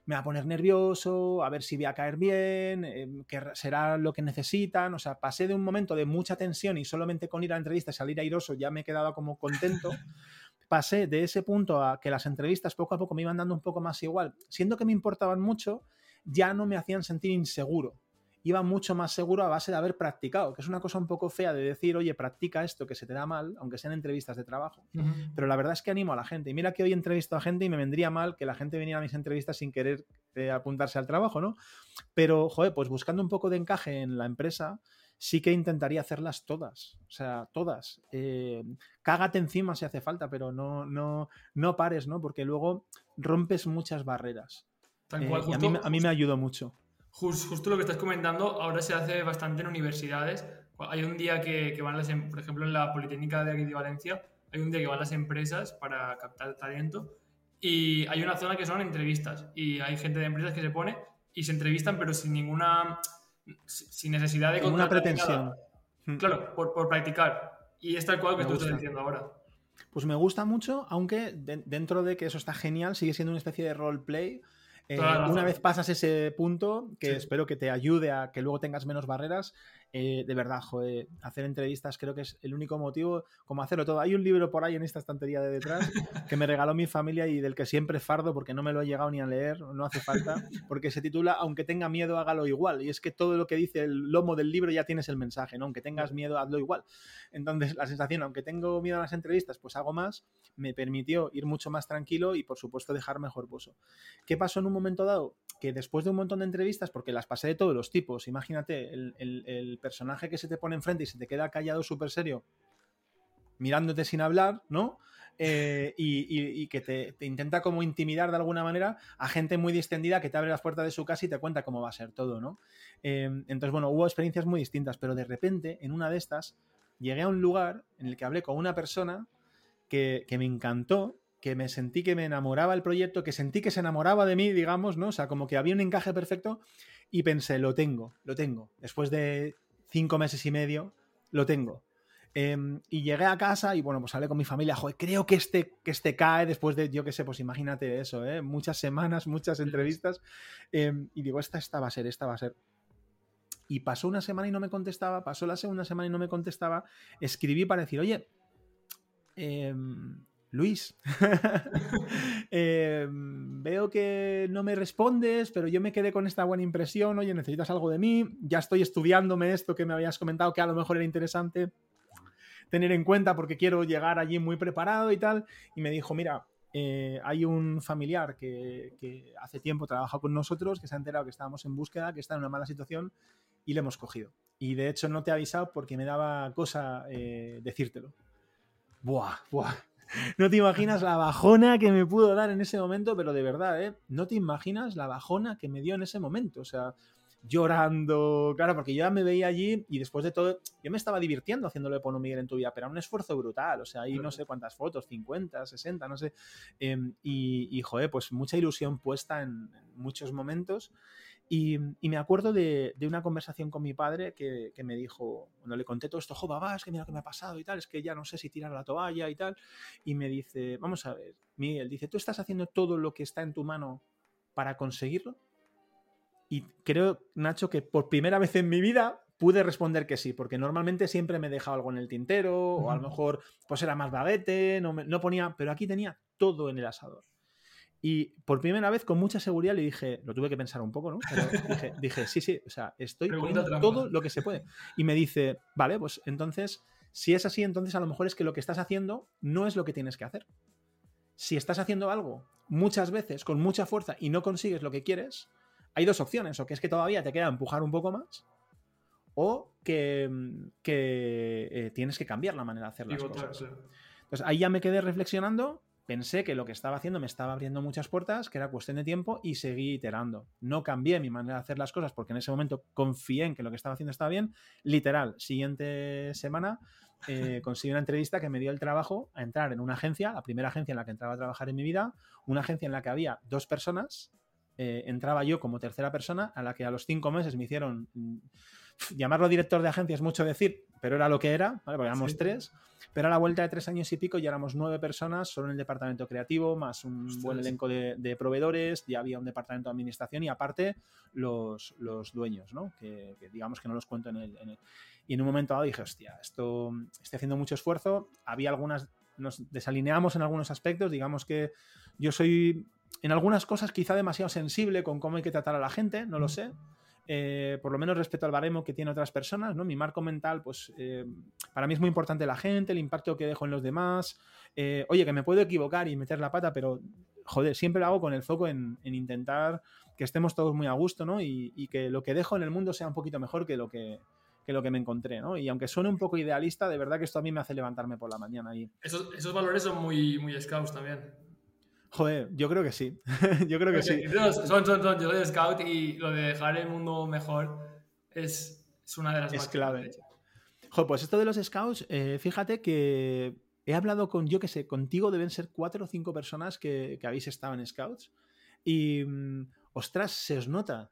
me va a poner nervioso, a ver si voy a caer bien, eh, qué será lo que necesitan. O sea, pasé de un momento de mucha tensión y solamente con ir a la entrevista y salir airoso ya me quedaba como contento. (laughs) pasé de ese punto a que las entrevistas poco a poco me iban dando un poco más igual, siendo que me importaban mucho, ya no me hacían sentir inseguro iba mucho más seguro a base de haber practicado, que es una cosa un poco fea de decir, oye, practica esto que se te da mal, aunque sean entrevistas de trabajo. Pero la verdad es que animo a la gente. Y mira que hoy entrevisto a gente y me vendría mal que la gente viniera a mis entrevistas sin querer de apuntarse al trabajo, ¿no? Pero, joder, pues buscando un poco de encaje en la empresa, sí que intentaría hacerlas todas. O sea, todas. Eh, cágate encima si hace falta, pero no, no, no pares, ¿no? Porque luego rompes muchas barreras. Eh, a, mí, a, mí, me ayudó mucho. Justo, lo que estás comentando, ahora se hace bastante en universidades. Hay un día que, van las, em, por ejemplo, en la Politécnica de aquí de Valencia, hay un día que van las empresas para captar talento y hay una zona que son entrevistas y hay gente de empresas que se pone y se entrevistan pero sin ninguna sin necesidad de una pretensión. Hmm. Claro, por, practicar. Y es tal cual que tú estás diciendo ahora. Pues me gusta mucho, aunque dentro de que eso está genial, sigue siendo una especie de roleplay eh, una vez pasas ese punto, que espero que te ayude a que luego tengas menos barreras, eh, de verdad, joder, hacer entrevistas creo que es el único motivo, como hacerlo todo. Hay un libro por ahí en esta estantería de detrás (laughs) que me regaló mi familia y del que siempre fardo porque no me lo he llegado ni a leer, no hace falta, (laughs) porque se titula Aunque tenga miedo, hágalo igual. Y es que todo lo que dice el lomo del libro ya tienes el mensaje, ¿no? Aunque tengas miedo, hazlo igual. Entonces, la sensación, aunque tengo miedo a las entrevistas, pues hago más, me permitió ir mucho más tranquilo y, por supuesto, dejar mejor pozo. ¿Qué pasó en un momento dado? Que después de un montón de entrevistas, porque las pasé de todos los tipos, imagínate, el, personaje que se te pone enfrente y se te queda callado súper serio, mirándote sin hablar, ¿no? Eh, y, que te, intenta como intimidar de alguna manera a gente muy distendida que te abre las puertas de su casa y te cuenta cómo va a ser todo, ¿no? Eh, entonces, bueno, hubo experiencias muy distintas, pero de repente, en una de estas, llegué a un lugar en el que hablé con una persona que, que me encantó que me sentí que me enamoraba el proyecto, que sentí que se enamoraba de mí, digamos, ¿no? O sea, como que había un encaje perfecto y pensé, lo tengo, lo tengo. Después de cinco meses y medio, lo tengo. Em, y llegué a casa y bueno, pues hablé con mi familia, joder, creo que este, que este cae después de, yo qué sé, pues imagínate eso, ¿eh? Muchas semanas, muchas entrevistas. Em, y digo, esta, esta va a ser, esta va a ser. Y pasó una semana y no me contestaba, pasó la segunda semana y no me contestaba. Escribí para decir, oye, eh, Luis, (laughs) em, veo que no me respondes, pero yo me quedé con esta buena impresión, oye, necesitas algo de mí, ya estoy estudiándome esto que me habías comentado que a lo mejor era interesante tener en cuenta porque quiero llegar allí muy preparado y tal, y me dijo, mira, eh, hay un familiar que, hace tiempo trabaja con nosotros, que se ha enterado que estábamos en búsqueda, que está en una mala situación y le hemos cogido. Y de hecho no te he avisado porque me daba cosa eh, decírtelo. Buah, buah. No te imaginas la bajona que me pudo dar en ese momento, pero de verdad, ¿eh? No te imaginas la bajona que me dio en ese momento. O sea, llorando, claro, porque yo ya me veía allí y después de todo, yo me estaba divirtiendo haciéndolo de Pono Miguel en tu vida, pero era un esfuerzo brutal, o sea, hay no sé cuántas fotos, 50, 60, no sé, em, y, joder, pues mucha ilusión puesta en muchos momentos y, me acuerdo de, una conversación con mi padre que, me dijo, cuando le conté todo esto, jo, papá, es que mira lo que me ha pasado y tal, es que ya no sé si tirar la toalla y tal. Y me dice, vamos a ver, Miguel, dice, ¿tú estás haciendo todo lo que está en tu mano para conseguirlo? Y creo, Nacho, que por primera vez en mi vida pude responder que sí, porque normalmente siempre me dejaba algo en el tintero, o a lo mejor pues era más baguete, no, no ponía, pero aquí tenía todo en el asador. Y por primera vez, con mucha seguridad, le dije, lo tuve que pensar un poco, ¿no? Pero dije, (laughs) sí, sí, o sea, estoy poniendo todo lo que se puede. Y me dice, vale, pues entonces, si es así, entonces a lo mejor es que lo que estás haciendo no es lo que tienes que hacer. Si estás haciendo algo muchas veces con mucha fuerza y no consigues lo que quieres, hay dos opciones, o que es que todavía te queda empujar un poco más, o que, eh, tienes que cambiar la manera de hacer las cosas. Entonces ahí ya me quedé reflexionando pensé que lo que estaba haciendo me estaba abriendo muchas puertas, que era cuestión de tiempo y seguí iterando. No cambié mi manera de hacer las cosas porque en ese momento confié en que lo que estaba haciendo estaba bien. Literal, siguiente semana eh, (laughs) conseguí una entrevista que me dio el trabajo a entrar en una agencia, la primera agencia en la que entraba a trabajar en mi vida, una agencia en la que había dos personas. Eh, entraba yo como tercera persona, a la que a los cinco meses me hicieron mm, llamarlo director de agencia es mucho decir, pero era lo que era, ¿vale? porque éramos tres. Pero a la vuelta de tres años y pico ya éramos nueve personas, solo en el departamento creativo, más un buen elenco de, proveedores, ya había un departamento de administración y aparte los, los dueños, ¿no? Que, digamos que no los cuento en el, Y en un momento dado dije, hostia, esto estoy haciendo mucho esfuerzo. Había algunas, nos desalineamos en algunos aspectos, digamos que yo soy en algunas cosas quizá demasiado sensible con cómo hay que tratar a la gente, no lo sé. Eh, por lo menos respecto al baremo que tiene otras personas, ¿no? Mi marco mental, pues eh, para mí es muy importante la gente, el impacto que dejo en los demás. Eh, oye, que me puedo equivocar y meter la pata, pero joder, siempre lo hago con el foco en, intentar que estemos todos muy a gusto, ¿no? Y, que lo que dejo en el mundo sea un poquito mejor que lo que, lo que me encontré, ¿no? Y aunque suene un poco idealista, de verdad que esto a mí me hace levantarme por la mañana. Y... Esos, valores son muy, muy scouts también. Joder, yo creo que sí. (laughs) yo creo que sí. Son, son, son. Yo soy scout y lo de dejar el mundo mejor es, es una de las Es clave. Joder, pues esto de los scouts, eh, fíjate que he hablado con, yo que sé, contigo deben ser cuatro o cinco personas que, habéis estado en scouts. Y, mm, ostras, se os nota.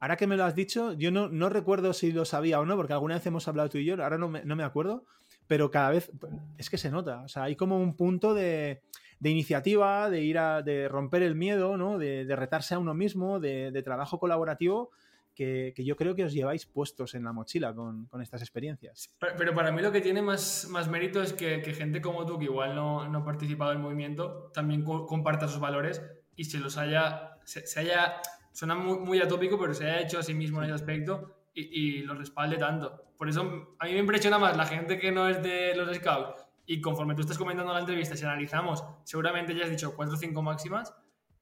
Ahora que me lo has dicho, yo no, no recuerdo si lo sabía o no, porque alguna vez hemos hablado tú y yo, ahora no me, no me acuerdo, pero cada vez es que se nota. O sea, hay como un punto de de iniciativa, de ir a de romper el miedo, ¿no? de, retarse a uno mismo, de, trabajo colaborativo. Que, yo creo que os lleváis puestos en la mochila con, estas experiencias. Pero, para mí lo que tiene más, más mérito es que, gente como tú, que igual no, no ha participado en el movimiento, también comparta sus valores y se los haya, se, haya, suena muy, muy, atópico, pero se haya hecho a sí mismo en ese aspecto y, y lo respalde tanto. Por eso a mí me impresiona más la gente que no es de los scouts y conforme tú estás comentando la entrevista, si analizamos, seguramente ya has dicho 4 o 5 máximas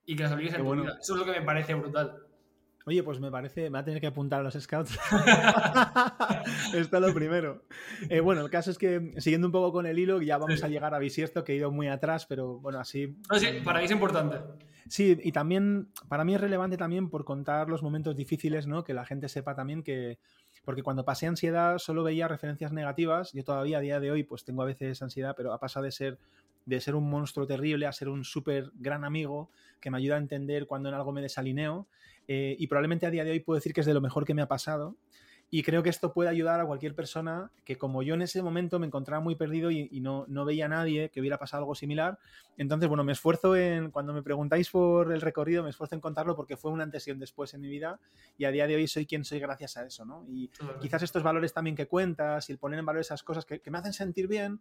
y que las apliques en tu vida. Eso es lo que me parece brutal. Oye, pues me parece, me va a tener que apuntar a los scouts. (laughs) Esto es lo primero. Eh, bueno, el caso es que, siguiendo un poco con el hilo, ya vamos a llegar a Bisiesto, que he ido muy atrás, pero bueno, así. sí, para mí es importante. Sí, y también, para mí es relevante también por contar los momentos difíciles, ¿no? Que la gente sepa también que, porque cuando pasé ansiedad solo veía referencias negativas. Yo todavía a día de hoy pues tengo a veces ansiedad, pero ha pasado de ser, de ser un monstruo terrible a ser un súper gran amigo que me ayuda a entender cuando en algo me desalineo. Eh, y probablemente a día de hoy puedo decir que es de lo mejor que me ha pasado. Y creo que esto puede ayudar a cualquier persona que como yo en ese momento me encontraba muy perdido y, no, no, veía a nadie que hubiera pasado algo similar. Entonces, bueno, me esfuerzo en, cuando me preguntáis por el recorrido, me esfuerzo en contarlo porque fue una antes y un después en mi vida y a día de hoy soy quien soy gracias a eso, ¿no? Y quizás estos valores también que cuentas y el poner en valor esas cosas que, que me hacen sentir bien,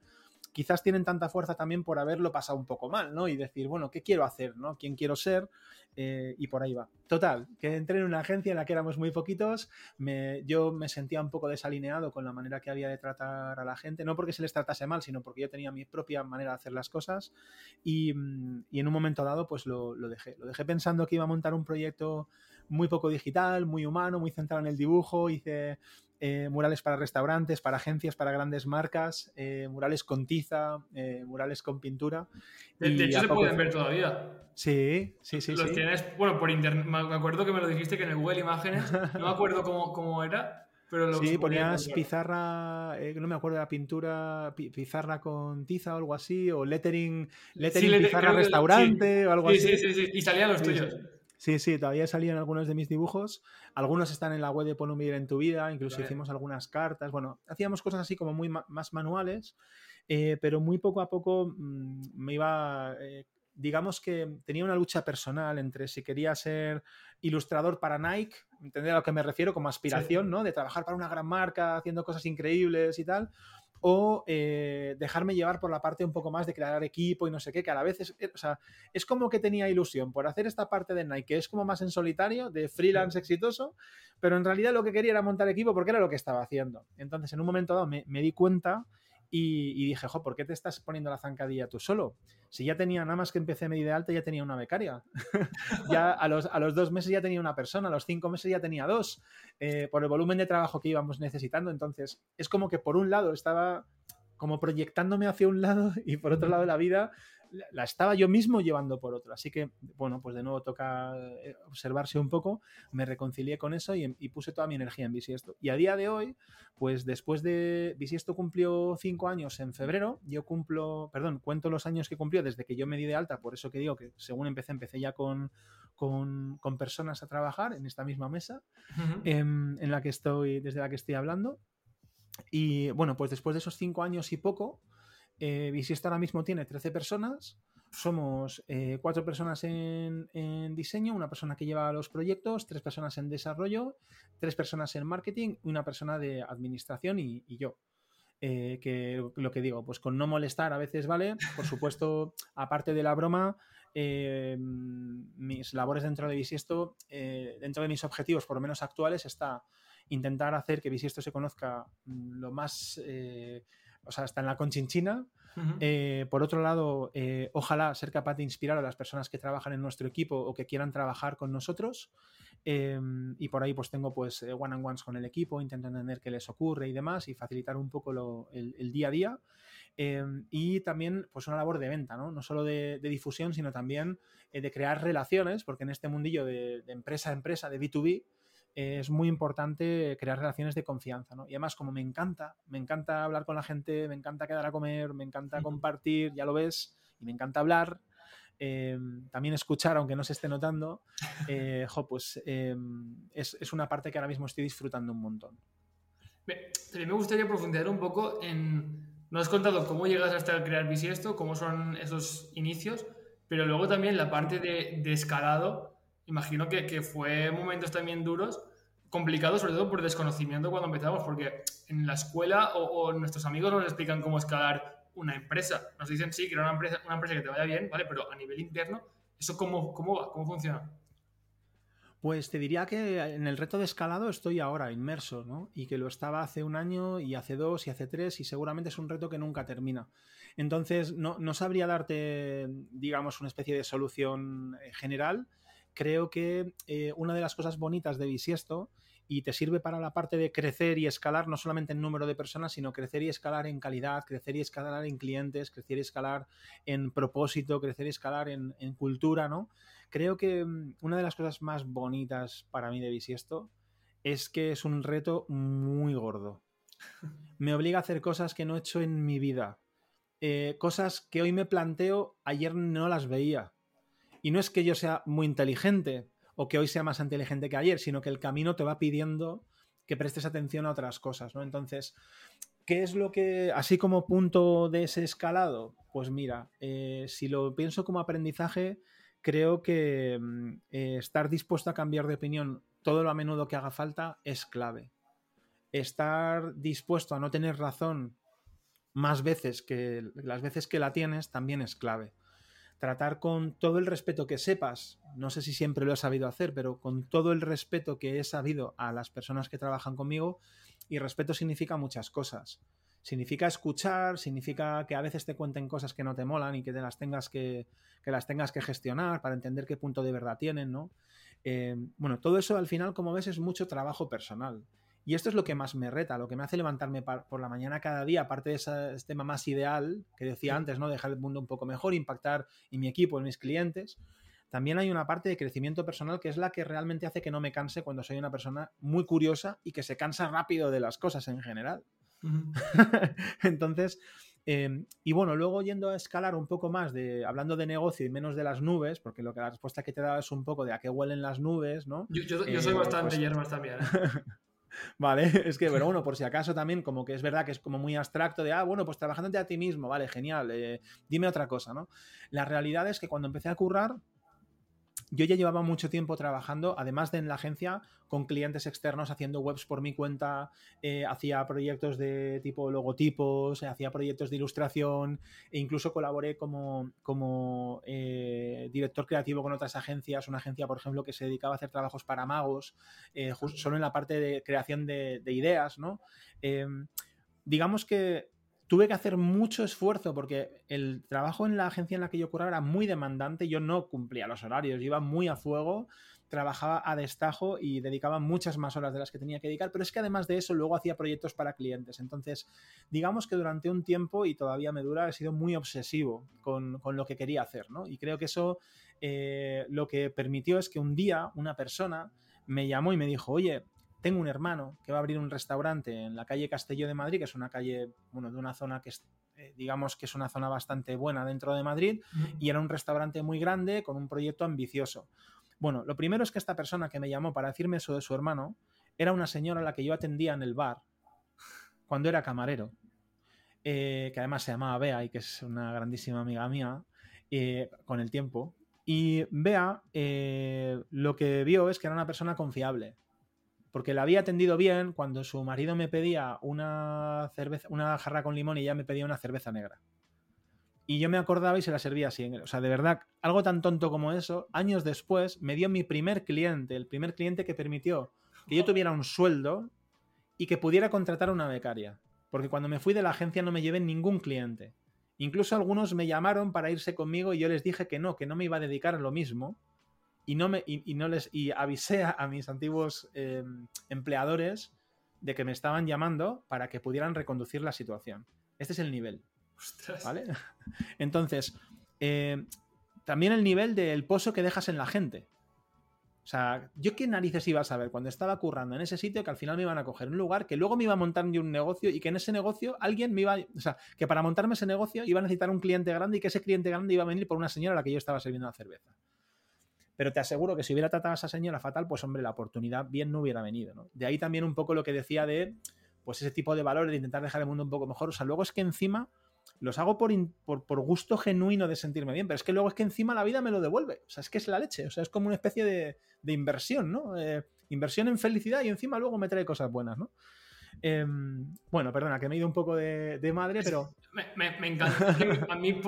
quizás tienen tanta fuerza también por haberlo pasado un poco mal, ¿no? Y decir, bueno, ¿qué quiero hacer, ¿no? ¿Quién quiero ser? Eh, y por ahí va. Total, que entré en una agencia en la que éramos muy poquitos, yo me sentía un poco desalineado con la manera que había de tratar a la gente, no porque se les tratase mal, sino porque yo tenía mi propia manera de hacer las cosas y, mm, en un momento dado pues lo, lo, dejé. Lo dejé pensando que iba a montar un proyecto muy poco digital, muy humano, muy centrado en el dibujo, hice eh, murales para restaurantes, para agencias, para grandes marcas, eh, murales con tiza, eh, murales con pintura. De, hecho, se pueden ver todavía. Sí, sí, sí. Los tienes, bueno, por internet. Me acuerdo que me lo dijiste que en el Google Imágenes, no me acuerdo cómo, cómo era. Pero lo sí, ponías pizarra, no me acuerdo de la pintura, pizarra con tiza o algo así, o lettering, lettering pizarra restaurante o algo así. Sí, sí, sí, y salían los tuyos. Sí, sí, todavía salían algunos de mis dibujos. Algunos están en la web de Pon un en tu vida, incluso hicimos algunas cartas. Bueno, hacíamos cosas así como muy más manuales, eh, pero muy poco a poco mm, me iba. Eh, digamos que tenía una lucha personal entre si quería ser ilustrador para Nike, entender a lo que me refiero como aspiración, ¿no? De trabajar para una gran marca, haciendo cosas increíbles y tal, o eh, dejarme llevar por la parte un poco más de crear equipo y no sé qué, que a la vez es, eh, o sea, es como que tenía ilusión por hacer esta parte de Nike, que es como más en solitario, de freelance exitoso, pero en realidad lo que quería era montar equipo porque era lo que estaba haciendo. Entonces, en un momento dado me, me di cuenta y, dije, jo, ¿por qué te estás poniendo la zancadilla tú solo? Si ya tenía, nada más que empecé medio de alta, ya tenía una becaria. (laughs) ya a los, a los, dos meses ya tenía una persona, a los cinco meses ya tenía dos, eh, por el volumen de trabajo que íbamos necesitando. Entonces, es como que por un lado estaba como proyectándome hacia un lado (laughs) y por otro lado la vida la estaba yo mismo llevando por otro. Así que, bueno, pues de nuevo toca eh, observarse un poco. Me reconcilié con eso y, puse toda mi energía en Bisiesto. Y a día de hoy, pues después de. Bisiesto cumplió cinco años en febrero. Yo cumplo, perdón, cuento los años que cumplió desde que yo me di de alta. Por eso que digo que según empecé, empecé ya con, con, personas a trabajar en esta misma mesa em, en, la que estoy, desde la que estoy hablando. Y bueno, pues después de esos cinco años y poco, eh, Bisiesto ahora mismo tiene 13 personas. Somos eh, cuatro personas en, diseño, una persona que lleva los proyectos, tres personas en desarrollo, tres personas en marketing y una persona de administración y, yo. Eh, que lo que digo, pues con no molestar a veces vale. Por supuesto, (laughs) aparte de la broma, eh, mis labores dentro de Bisiesto, dentro de mis objetivos, por lo menos actuales, está intentar hacer que Bisiesto se conozca mm, lo más o sea, está en la conchinchina. Eh, por otro lado, eh, ojalá ser capaz de inspirar a las personas que trabajan en nuestro equipo o que quieran trabajar con nosotros. Em, y por ahí pues tengo pues one on ones con el equipo, intento entender qué les ocurre y demás y facilitar un poco el, día a día. Em, y también pues una labor de venta, no, no solo de, difusión, sino también de crear relaciones, porque en este mundillo de, de empresa a empresa, de B2B, es muy importante crear relaciones de confianza, ¿no? Y además, como me encanta, me encanta hablar con la gente, me encanta quedar a comer, me encanta compartir, ya lo ves, y me encanta hablar, em, también escuchar, aunque no se esté notando, (laughs) eh, pues em, es, una parte que ahora mismo estoy disfrutando un montón. También me gustaría profundizar un poco en... No has contado cómo llegas hasta crear Bisiesto, cómo son esos inicios, pero luego también la parte de, de escalado, imagino que, que, fue momentos también duros, complicados, sobre todo por desconocimiento cuando empezamos, porque en la escuela o, nuestros amigos nos explican cómo escalar una empresa. Nos dicen, sí, crear una empresa, una empresa que te vaya bien, ¿vale? Pero a nivel interno, ¿eso cómo, cómo va? ¿Cómo funciona? Pues te diría que en el reto de escalado estoy ahora inmerso, ¿no? Y que lo estaba hace un año y hace dos y hace tres y seguramente es un reto que nunca termina. Entonces, no, no sabría darte, digamos, una especie de solución eh, general, creo que eh, una de las cosas bonitas de Bisiesto y te sirve para la parte de crecer y escalar no solamente en número de personas, sino crecer y escalar en calidad, crecer y escalar en clientes, crecer y escalar en propósito, crecer y escalar en, cultura, ¿no? Creo que mm, una de las cosas más bonitas para mí de Bisiesto es que es un reto muy gordo. (laughs) Me obliga a hacer cosas que no he hecho en mi vida. Eh, cosas que hoy me planteo, ayer no las veía. Y no es que yo sea muy inteligente o que hoy sea más inteligente que ayer, sino que el camino te va pidiendo que prestes atención a otras cosas, ¿no? Entonces, ¿qué es lo que, así como punto de ese escalado? Pues mira, eh, si lo pienso como aprendizaje, creo que mm, eh, estar dispuesto a cambiar de opinión todo lo a menudo que haga falta es clave. Estar dispuesto a no tener razón más veces que las veces que la tienes también es clave tratar con todo el respeto que sepas, no sé si siempre lo he sabido hacer, pero con todo el respeto que he sabido a las personas que trabajan conmigo, y respeto significa muchas cosas. Significa escuchar, significa que a veces te cuenten cosas que no te molan y que te las tengas que, que las tengas que gestionar para entender qué punto de verdad tienen, ¿no? Eh, bueno, todo eso al final, como ves, es mucho trabajo personal. Y esto es lo que más me reta, lo que me hace levantarme por la mañana cada día, aparte de ese tema más ideal que decía antes, ¿no? Dejar el mundo un poco mejor, impactar en mi equipo, en mis clientes. También hay una parte de crecimiento personal que es la que realmente hace que no me canse cuando soy una persona muy curiosa y que se cansa rápido de las cosas en general. (laughs) Entonces, em, y bueno, luego yendo a escalar un poco más de hablando de negocio y menos de las nubes, porque lo que la respuesta que te da es un poco de a qué huelen las nubes, ¿no? Yo, soy eh, bastante pues hierbas también. ¿eh? (laughs) (laughs) Vale, (laughs) es que, pero bueno, por si acaso también, como que es verdad que es como muy abstracto de, ah, bueno, pues trabajándote a ti mismo, vale, genial, eh, dime otra cosa, ¿no? La realidad es que cuando empecé a currar, yo ya llevaba mucho tiempo trabajando, además de en la agencia, con clientes externos haciendo webs por mi cuenta, eh, hacía proyectos de tipo logotipos, eh, hacía proyectos de ilustración e incluso colaboré como, como eh, director creativo con otras agencias, una agencia, por ejemplo, que se dedicaba a hacer trabajos para magos, solo en la parte de creación de, de ideas, ¿no? Em, digamos que tuve que hacer mucho esfuerzo porque el trabajo en la agencia en la que yo curaba era muy demandante, yo no cumplía los horarios, iba muy a fuego, trabajaba a destajo y dedicaba muchas más horas de las que tenía que dedicar, pero es que además de eso luego hacía proyectos para clientes. Entonces, digamos que durante un tiempo, y todavía me dura, he sido muy obsesivo con, lo que quería hacer, ¿no? Y creo que eso eh, lo que permitió es que un día una persona me llamó y me dijo, oye, tengo un hermano que va a abrir un restaurante en la calle Castelló de Madrid, que es una calle, bueno, de una zona que es, eh, digamos que es una zona bastante buena dentro de Madrid, y era un restaurante muy grande con un proyecto ambicioso. Bueno, lo primero es que esta persona que me llamó para decirme eso de su hermano era una señora a la que yo atendía en el bar cuando era camarero, eh, que además se llamaba Bea y que es una grandísima amiga mía, eh, con el tiempo. Y Bea lo que vio es que era una persona confiable porque la había atendido bien cuando su marido me pedía una cerveza, una jarra con limón y ella me pedía una cerveza negra. Y yo me acordaba y se la servía así. O sea, de verdad, algo tan tonto como eso, años después me dio mi primer cliente, el primer cliente que permitió que yo tuviera un sueldo y que pudiera contratar una becaria. porque cuando me fui de la agencia no me llevé ningún cliente. Incluso algunos me llamaron para irse conmigo y yo les dije que no, que no me iba a dedicar a lo mismo. Y no, me, y, no les y avisé a, mis antiguos em, empleadores de que me estaban llamando para que pudieran reconducir la situación. Este es el nivel. ¿Vale? (laughs) Entonces, eh, también el nivel del pozo que dejas en la gente. O sea, ¿yo qué narices iba a saber cuando estaba currando en ese sitio que al final me iban a coger un lugar, que luego me iba a montar un negocio y que en ese negocio alguien me iba O sea, que para montarme ese negocio iba a necesitar un cliente grande y que ese cliente grande iba a venir por una señora a la que yo estaba sirviendo la cerveza. Pero te aseguro que si hubiera tratado a esa señora fatal, pues hombre, la oportunidad bien no hubiera venido. De ahí también un poco lo que decía de, pues ese tipo de valores, de intentar dejar el mundo un poco mejor. O sea, luego es que encima los hago por, por, gusto genuino de sentirme bien, pero es que luego es que encima la vida me lo devuelve. O sea, es que es la leche. O sea, es como una especie de, inversión, ¿no? Eh, inversión en felicidad y encima luego me trae cosas buenas, ¿no? Em, bueno, perdona, que me he ido un poco de, madre, pero. (laughs) Me, encanta. a mí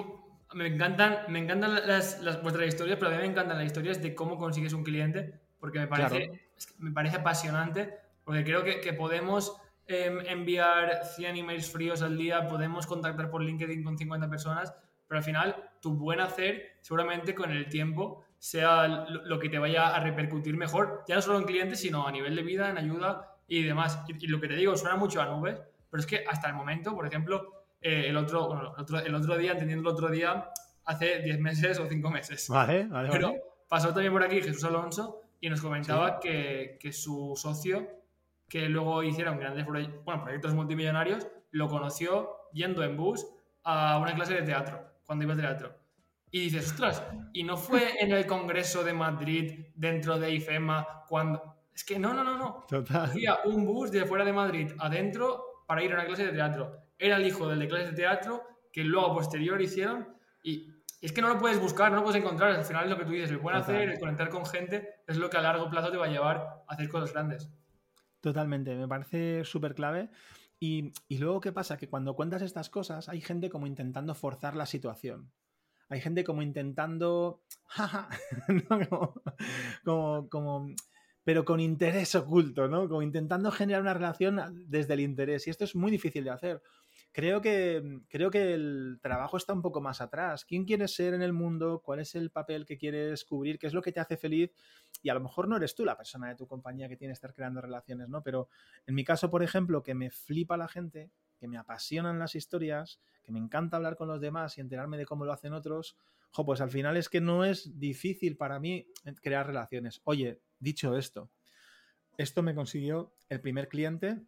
me encantan, me encantan las, vuestras historias, pero a mí me encantan las historias de cómo consigues un cliente, porque me parece, me parece apasionante, porque creo que, que podemos Em, enviar 100 emails fríos al día, podemos contactar por LinkedIn con 50 personas, pero al final tu buen hacer seguramente con el tiempo sea lo que te vaya a repercutir mejor, ya no solo en clientes, sino a nivel de vida, en ayuda y demás. Y, lo que te digo, suena mucho a nubes, pero es que hasta el momento, por ejemplo, eh, el, otro, bueno, el, otro, el otro día, entendiendo el otro día, hace 10 meses o 5 meses. Vale, vale. Pero pasó también por aquí Jesús Alonso y nos comentaba que, que su socio que luego hicieron grandes bueno, proyectos multimillonarios, lo conoció yendo en bus a una clase de teatro, cuando iba a teatro. Y dices, ostras, ¿y no fue (laughs) en el Congreso de Madrid, dentro de IFEMA, cuando... Es que no, no, no, no. Total. Hacía un bus de fuera de Madrid adentro para ir a una clase de teatro. Era el hijo del de clase de teatro que luego posterior hicieron y es que no lo puedes buscar, no lo puedes encontrar. Al final es lo que tú dices, el buen hacer, el conectar con gente, es lo que a largo plazo te va a llevar a hacer cosas grandes. Totalmente, me parece súper clave. Y, luego, ¿qué pasa? Que cuando cuentas estas cosas, hay gente como intentando forzar la situación. Hay gente como intentando. (laughs) (laughs) como, como, pero con interés oculto, ¿no? Como intentando generar una relación desde el interés. Y esto es muy difícil de hacer creo que, creo que el trabajo está un poco más atrás. ¿Quién quieres ser en el mundo? ¿Cuál es el papel que quieres cubrir? ¿Qué es lo que te hace feliz? Y a lo mejor no eres tú la persona de tu compañía que tiene que estar creando relaciones, ¿no? Pero en mi caso, por ejemplo, que me flipa la gente, que me apasionan las historias, que me encanta hablar con los demás y enterarme de cómo lo hacen otros, pues al final es que no es difícil para mí crear relaciones. Oye, dicho esto, esto me consiguió el primer cliente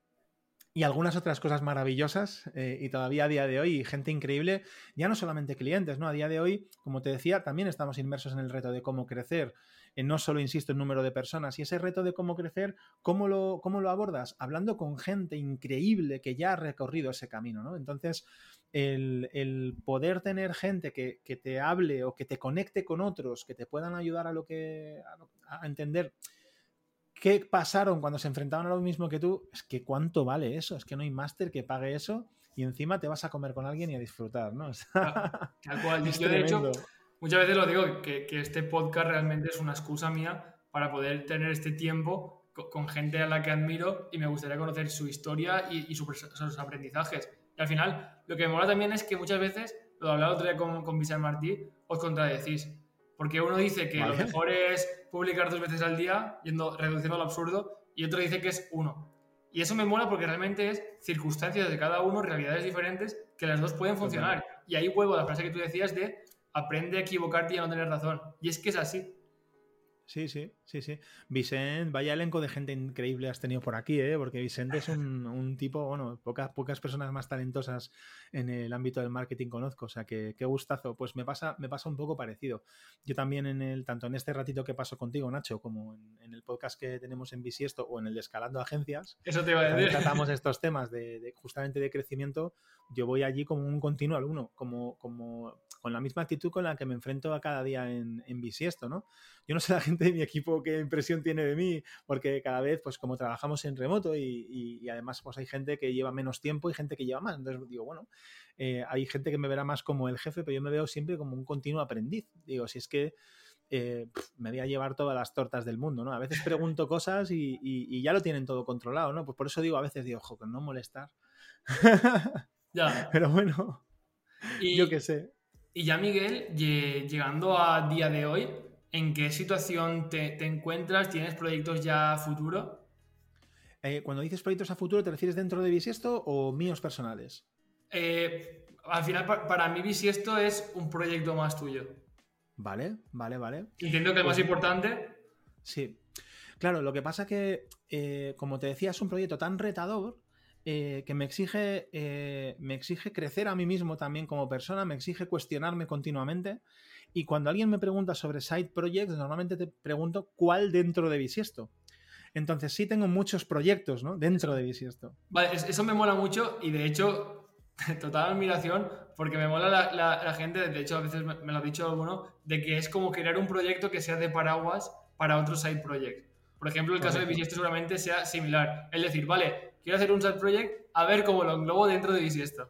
y algunas otras cosas maravillosas eh, y todavía a día de hoy gente increíble, ya no solamente clientes, ¿no? A día de hoy, como te decía, también estamos inmersos en el reto de cómo crecer, en no solo, insisto, en número de personas, y ese reto de cómo crecer, ¿cómo lo, cómo lo abordas? Hablando con gente increíble que ya ha recorrido ese camino, ¿no? Entonces, el, poder tener gente que, te hable o que te conecte con otros, que te puedan ayudar a lo que a entender ¿Qué pasaron cuando se enfrentaban a lo mismo que tú? Es que cuánto vale eso, es que no hay máster que pague eso y encima te vas a comer con alguien y a disfrutar, ¿no? (laughs) tal cual. Yo, de hecho, muchas veces lo digo, que, este podcast realmente es una excusa mía para poder tener este tiempo con, gente a la que admiro y me gustaría conocer su historia y, sus aprendizajes. Y al final, lo que me mola también es que muchas veces, lo hablaba otro día con, con Vicente Martí, os contradecís. Porque uno dice que lo mejor es publicar dos veces al día, yendo, reduciendo al absurdo, y otro dice que es uno. Y eso me mola porque realmente es circunstancias de cada uno, realidades diferentes, que las dos pueden funcionar. Y ahí vuelvo a la frase que tú decías de aprende a equivocarte y a no tener razón. Y es que es así. Sí, sí, sí, sí. Vicente, vaya elenco de gente increíble has tenido por aquí, ¿eh? porque Vicente es un, tipo, bueno, pocas, pocas personas más talentosas en el ámbito del marketing conozco, o sea que qué gustazo. Pues me pasa, me pasa un poco parecido. Yo también en el, tanto en este ratito que paso contigo, Nacho, como en, el podcast que tenemos en Bisiesto o en el de Escalando Agencias, Eso te iba a decir. tratamos estos temas de, justamente de crecimiento, yo voy allí como un continuo alumno, como, como con la misma actitud con la que me enfrento a cada día en, en Bisiesto, ¿no? Yo no sé la gente (laughs) de mi equipo qué impresión tiene de mí, porque cada vez, pues como trabajamos en remoto y, además pues hay gente que lleva menos tiempo y gente que lleva más, entonces digo, bueno, eh, hay gente que me verá más como el jefe, pero yo me veo siempre como un continuo aprendiz. Digo, si es que... Eh, me voy a llevar todas las tortas del mundo, ¿no? A veces pregunto cosas y, ya lo tienen todo controlado, ¿no? Pues por eso digo, a veces digo, ojo, que no molestar, (laughs) ya. Pero bueno, Y, yo qué sé. y ya, Miguel, lle- llegando a día de hoy, ¿en qué situación te, te encuentras? ¿Tienes proyectos ya a futuro? Eh, cuando dices proyectos a futuro, ¿te refieres dentro de Bisiesto o míos personales? Eh, al final, pa- para mí, Bisiesto es un proyecto más tuyo. Vale, vale, vale. Entiendo que el más Pues- importante. Sí. Claro, lo que pasa que, eh, como te decía, es un proyecto tan retador eh, que me exige, eh, me exige crecer a mí mismo también como persona, me exige cuestionarme continuamente. Y cuando alguien me pregunta sobre side projects, normalmente te pregunto cuál dentro de Bisiesto. Entonces sí tengo muchos proyectos, ¿no? Dentro de Bisiesto. Vale, es- eso me mola mucho y de hecho, (laughs) total admiración, porque me mola la, la- la gente, de hecho a veces me, me lo ha dicho alguno, de que es como crear un proyecto que sea de paraguas para otro side project. Por ejemplo, el caso de. Bisiesto seguramente sea similar. Es decir, vale, quiero hacer un side project, a ver cómo lo englobo dentro de Bisiesto.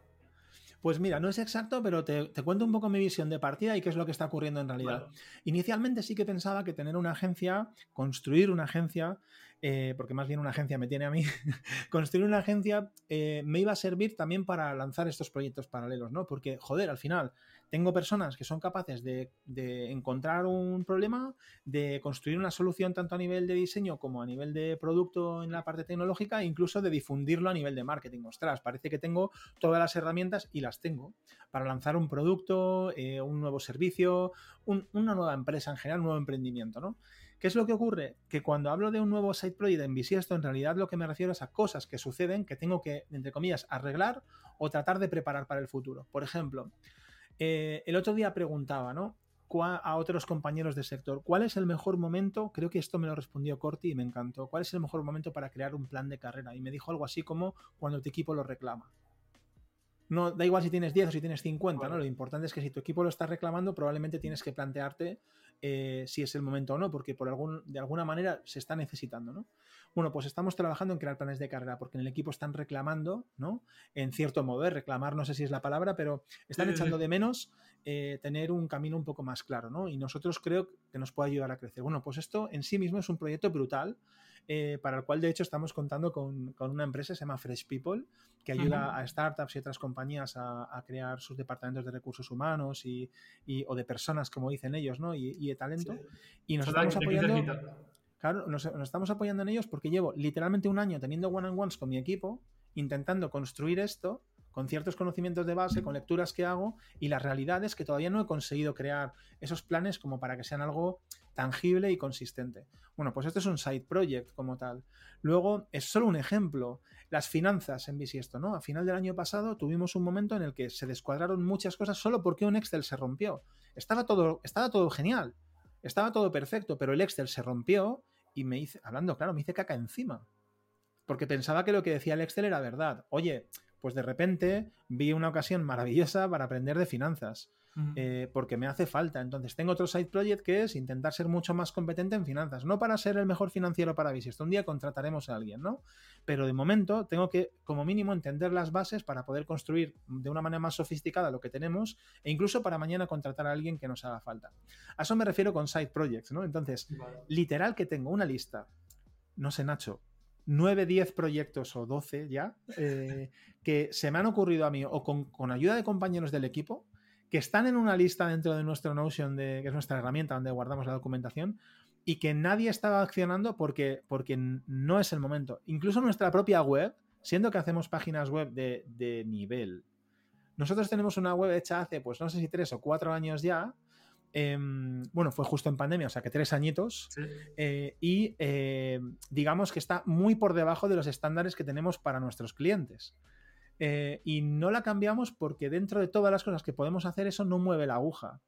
Pues mira, no es exacto, pero te, te cuento un poco mi visión de partida y qué es lo que está ocurriendo en realidad. Inicialmente sí que pensaba que tener una agencia, construir una agencia, eh, porque más bien una agencia me tiene a mí, (laughs) construir una agencia eh, me iba a servir también para lanzar estos proyectos paralelos, ¿no? Porque, joder, al final tengo personas que son capaces de, encontrar un problema, de construir una solución tanto a nivel de diseño como a nivel de producto en la parte tecnológica, e incluso de difundirlo a nivel de marketing. Ostras, parece que tengo todas las herramientas y las tengo para lanzar un producto, eh, un nuevo servicio, un- una nueva empresa en general, un nuevo emprendimiento, ¿no? ¿Qué es lo que ocurre? Que cuando hablo de un nuevo site project en Bisiesto, en realidad lo que me refiero es a cosas que suceden que tengo que, entre comillas, arreglar o tratar de preparar para el futuro. Por ejemplo, eh, el otro día preguntaba, ¿no? A otros compañeros del sector, ¿cuál es el mejor momento? Creo que esto me lo respondió Corti y me encantó. ¿Cuál es el mejor momento para crear un plan de carrera? Y me dijo algo así como cuando tu equipo lo reclama. No, da igual si tienes 10 o si tienes 50, ¿no? Lo importante es que si tu equipo lo está reclamando, probablemente tienes que plantearte eh, si es el momento o no, porque por algún, de alguna manera se está necesitando, ¿no? Bueno, pues estamos trabajando en crear planes de carrera, porque en el equipo están reclamando, ¿no? En cierto modo, ¿eh? reclamar no sé si es la palabra, pero están Sí, sí, sí. echando de menos eh, tener un camino un poco más claro, ¿no? Y nosotros creo que nos puede ayudar a crecer. Bueno, pues esto en sí mismo es un proyecto brutal, eh, para el cual de hecho estamos contando con, con una empresa, se llama Fresh People, que ayuda a startups y otras compañías a, a crear sus departamentos de recursos humanos y, y- o de personas, como dicen ellos, ¿no? Y, y de talento. Y nos estamos apoyando. Claro, nos, nos estamos apoyando en ellos porque llevo literalmente un año teniendo one-on-ones con mi equipo, intentando construir esto con ciertos conocimientos de base, con lecturas que hago, y la realidad es que todavía no he conseguido crear esos planes como para que sean algo tangible y consistente. Bueno, pues esto es un side project como tal. Luego, es solo un ejemplo. Las finanzas en Bisiesto, ¿no? A final del año pasado tuvimos un momento en el que se descuadraron muchas cosas solo porque un Excel se rompió. Estaba todo, estaba todo genial. Estaba todo perfecto, pero el Excel se rompió y me hice, hablando claro, me hice caca encima. Porque pensaba que lo que decía el Excel era verdad. Oye, pues de repente vi una ocasión maravillosa para aprender de finanzas. Eh, porque me hace falta. Entonces tengo otro side project que es intentar ser mucho más competente en finanzas. No para ser el mejor financiero para Bisiesto. Un día contrataremos a alguien, ¿no? Pero de momento tengo que, como mínimo, entender las bases para poder construir de una manera más sofisticada lo que tenemos e incluso para mañana contratar a alguien que nos haga falta. A eso me refiero con side projects, ¿no? Entonces, Vale. literal que tengo una lista, no sé, Nacho, 9, 10 proyectos o 12 ya, eh, (laughs) que se me han ocurrido a mí o con, con ayuda de compañeros del equipo, que están en una lista dentro de nuestro Notion, que es nuestra herramienta donde guardamos la documentación, y que nadie estaba accionando porque, porque no es el momento. Incluso nuestra propia web, siendo que hacemos páginas web de, de nivel. Nosotros tenemos una web hecha hace, pues no sé si tres o cuatro años ya. Em, bueno, fue justo en pandemia, o sea que tres añitos. Sí. eh, y eh, digamos que está muy por debajo de los estándares que tenemos para nuestros clientes. Eh, y no la cambiamos porque dentro de todas las cosas que podemos hacer, eso no mueve la aguja.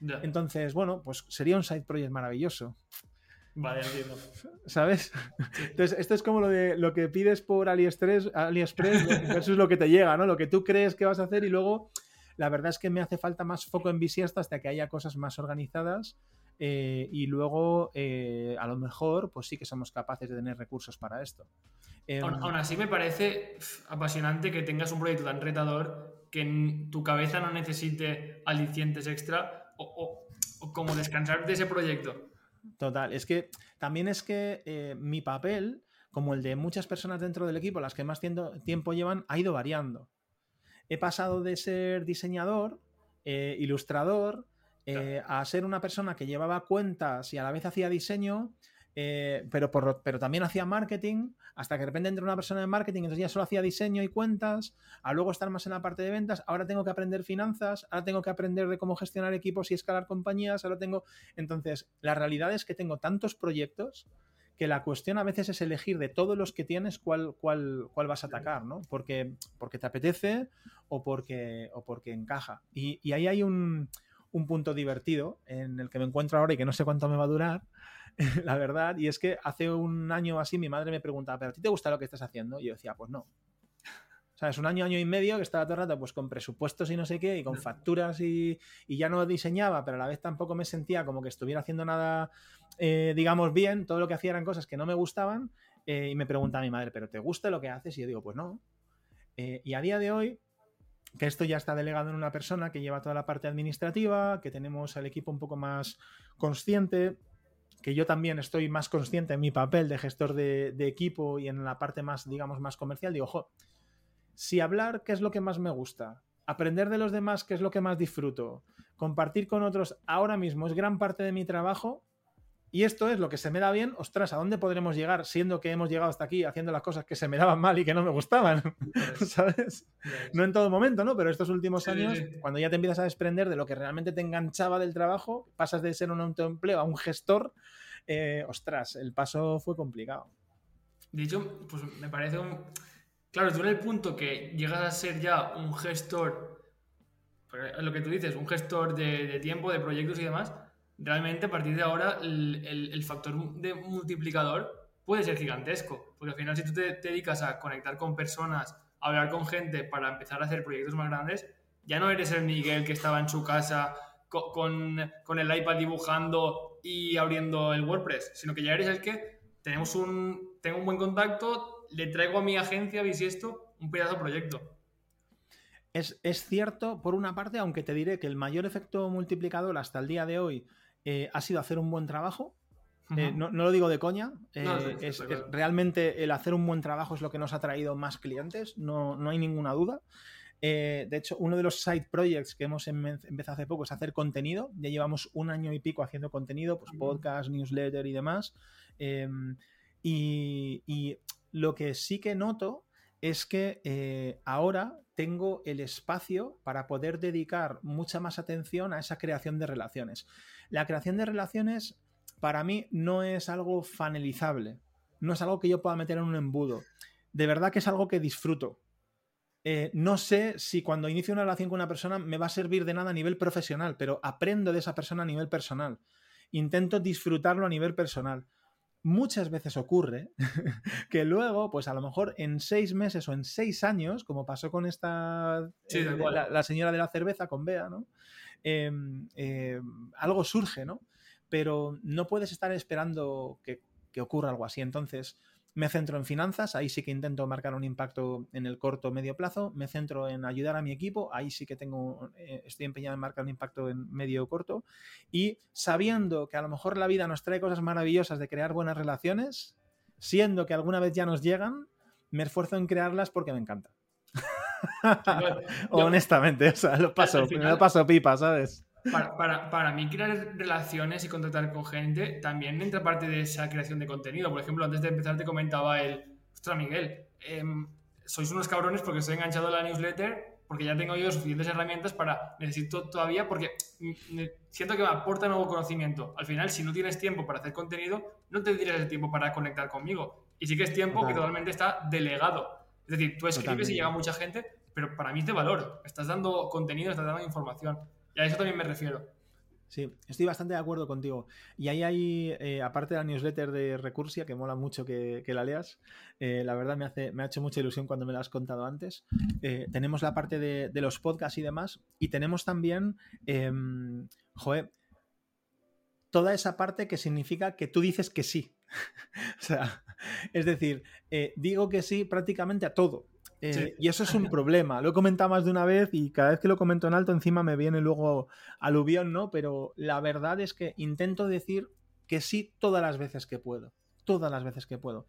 Ya. Entonces, bueno, pues sería un side project maravilloso. Vale, entiendo. (laughs) ¿Sabes? Entonces, esto es como lo de lo que pides por AliExpress, AliExpress (laughs) versus lo que te llega, ¿no? Lo que tú crees que vas a hacer y luego, la verdad es que me hace falta más foco en Bisiesto hasta que haya cosas más organizadas eh, y luego, eh, a lo mejor, pues sí que somos capaces de tener recursos para esto. Em, Aún, así me parece apasionante que tengas un proyecto tan retador que en tu cabeza no necesite alicientes extra o, o- o como descansar de ese proyecto. Total, es que también es que eh, mi papel como el de muchas personas dentro del equipo, las que más tiempo llevan, ha ido variando. He pasado de ser diseñador, eh, ilustrador, eh, a ser una persona que llevaba cuentas y a la vez hacía diseño, eh, pero, pero también hacía marketing, hasta que de repente entró una persona de marketing, entonces ya solo hacía diseño y cuentas, a luego estar más en la parte de ventas, ahora tengo que aprender finanzas, ahora tengo que aprender de cómo gestionar equipos y escalar compañías, ahora tengo... Entonces, la realidad es que tengo tantos proyectos que la cuestión a veces es elegir de todos los que tienes cuál, cuál, cuál vas a atacar, ¿no? Porque, porque te apetece o porque, o porque encaja. y ahí hay un, un punto divertido en el que me encuentro ahora y que no sé cuánto me va a durar, (laughs) la verdad, y es que hace un año así mi madre me preguntaba, ¿pero a ti te gusta lo que estás haciendo? Y yo decía, pues no. O sea, es un año, año y medio que estaba todo el rato pues con presupuestos y no sé qué, y con facturas y, ya no diseñaba, pero a la vez tampoco me sentía como que estuviera haciendo nada, eh, digamos, bien, todo lo que hacía eran cosas que no me gustaban, eh, y me pregunta mi madre, ¿pero te gusta lo que haces? Y yo digo, pues no. Eh, y a día de hoy, que esto ya está delegado en una persona que lleva toda la parte administrativa, que tenemos al equipo un poco más consciente, que yo también estoy más consciente en mi papel de gestor de, equipo y en la parte más, digamos, más comercial, digo, ojo, si hablar, ¿qué es lo que más me gusta? Aprender de los demás, ¿qué es lo que más disfruto? Compartir con otros ahora mismo es gran parte de mi trabajo, y esto es lo que se me da bien, ostras, ¿a dónde podremos llegar siendo que hemos llegado hasta aquí haciendo las cosas que se me daban mal y que no me gustaban? (laughs) ¿Sabes? No en todo momento, ¿no? Pero estos últimos años, cuando ya te empiezas a desprender de lo que realmente te enganchaba del trabajo, pasas de ser un autoempleo a un gestor, eh, ostras, el paso fue complicado. De hecho, pues me parece un... Claro, tú en el punto que llegas a ser ya un gestor, lo que tú dices, un gestor de tiempo, de proyectos y demás, realmente a partir de ahora el, factor de multiplicador puede ser gigantesco, porque al final si tú te, dedicas a conectar con personas, a hablar con gente para empezar a hacer proyectos más grandes, ya no eres el Miguel que estaba en su casa con, el iPad dibujando y abriendo el WordPress, sino que ya eres el que tenemos un, tengo un buen contacto, le traigo a mi agencia esto un pedazo de proyecto. Es, es, cierto, por una parte, aunque te diré que el mayor efecto multiplicador hasta el día de hoy eh, ha sido hacer un buen trabajo. Eh, no, lo digo de coña, eh, es, realmente el hacer un buen trabajo es lo que nos ha traído más clientes, no, hay ninguna duda. de hecho, uno de los side projects que hemos em, empezado hace poco es hacer contenido. Ya llevamos un año y pico haciendo contenido, pues podcast, newsletter y demás. Em, y, y, lo que sí que noto es que ahora tengo el espacio para poder dedicar mucha más atención a esa creación de relaciones. La creación de relaciones para mí no es algo fanelizable, no es algo que yo pueda meter en un embudo. De verdad que es algo que disfruto. Eh, no sé si cuando inicio una relación con una persona me va a servir de nada a nivel profesional, pero aprendo de esa persona a nivel personal. Intento disfrutarlo a nivel personal. Muchas veces ocurre (laughs) que luego, pues a lo mejor en seis meses o en seis años, como pasó con esta, eh, la, señora de la cerveza, con Bea, ¿no? Em, em, algo surge, ¿no? Pero no puedes estar esperando que, ocurra algo así. Entonces, me centro en finanzas, ahí sí que intento marcar un impacto en el corto o medio plazo. Me centro en ayudar a mi equipo, ahí sí que tengo, eh, estoy empeñado en marcar un impacto en medio o corto. Y sabiendo que a lo mejor la vida nos trae cosas maravillosas de crear buenas relaciones, siendo que alguna vez ya nos llegan, me esfuerzo en crearlas porque me encanta. (laughs) Honestamente, o sea, lo paso, lo paso pipa, ¿sabes? Para, mí crear relaciones y contactar con gente también entra parte de esa creación de contenido. Por ejemplo, antes de empezar te comentaba el, ostras Miguel, em, sois unos cabrones porque estoy enganchado a la newsletter, porque ya tengo yo suficientes herramientas para, necesito todavía, porque siento que me aporta nuevo conocimiento. Al final, si no tienes tiempo para hacer contenido, no te tendrías el tiempo para conectar conmigo. Y sí que es tiempo que totalmente está delegado. Es decir, tú escribes y llega mucha gente, pero para mí es de valor. Estás dando contenido, estás dando información. A eso también me refiero. Sí, estoy bastante de acuerdo contigo. Y ahí hay, eh, aparte de la newsletter de Recursia, que mola mucho que, la leas, eh, la verdad me, hace, me ha hecho mucha ilusión cuando me la has contado antes. Eh, tenemos la parte de, de, los podcasts y demás, y tenemos también, em, joder, toda esa parte que significa que tú dices que sí. (laughs) o sea, es decir, digo que sí prácticamente a todo. Eh, y eso es un problema. Lo he comentado más de una vez y cada vez que lo comento en alto encima me viene luego aluvión, ¿no? Pero la verdad es que intento decir que sí todas las veces que puedo. Todas las veces que puedo.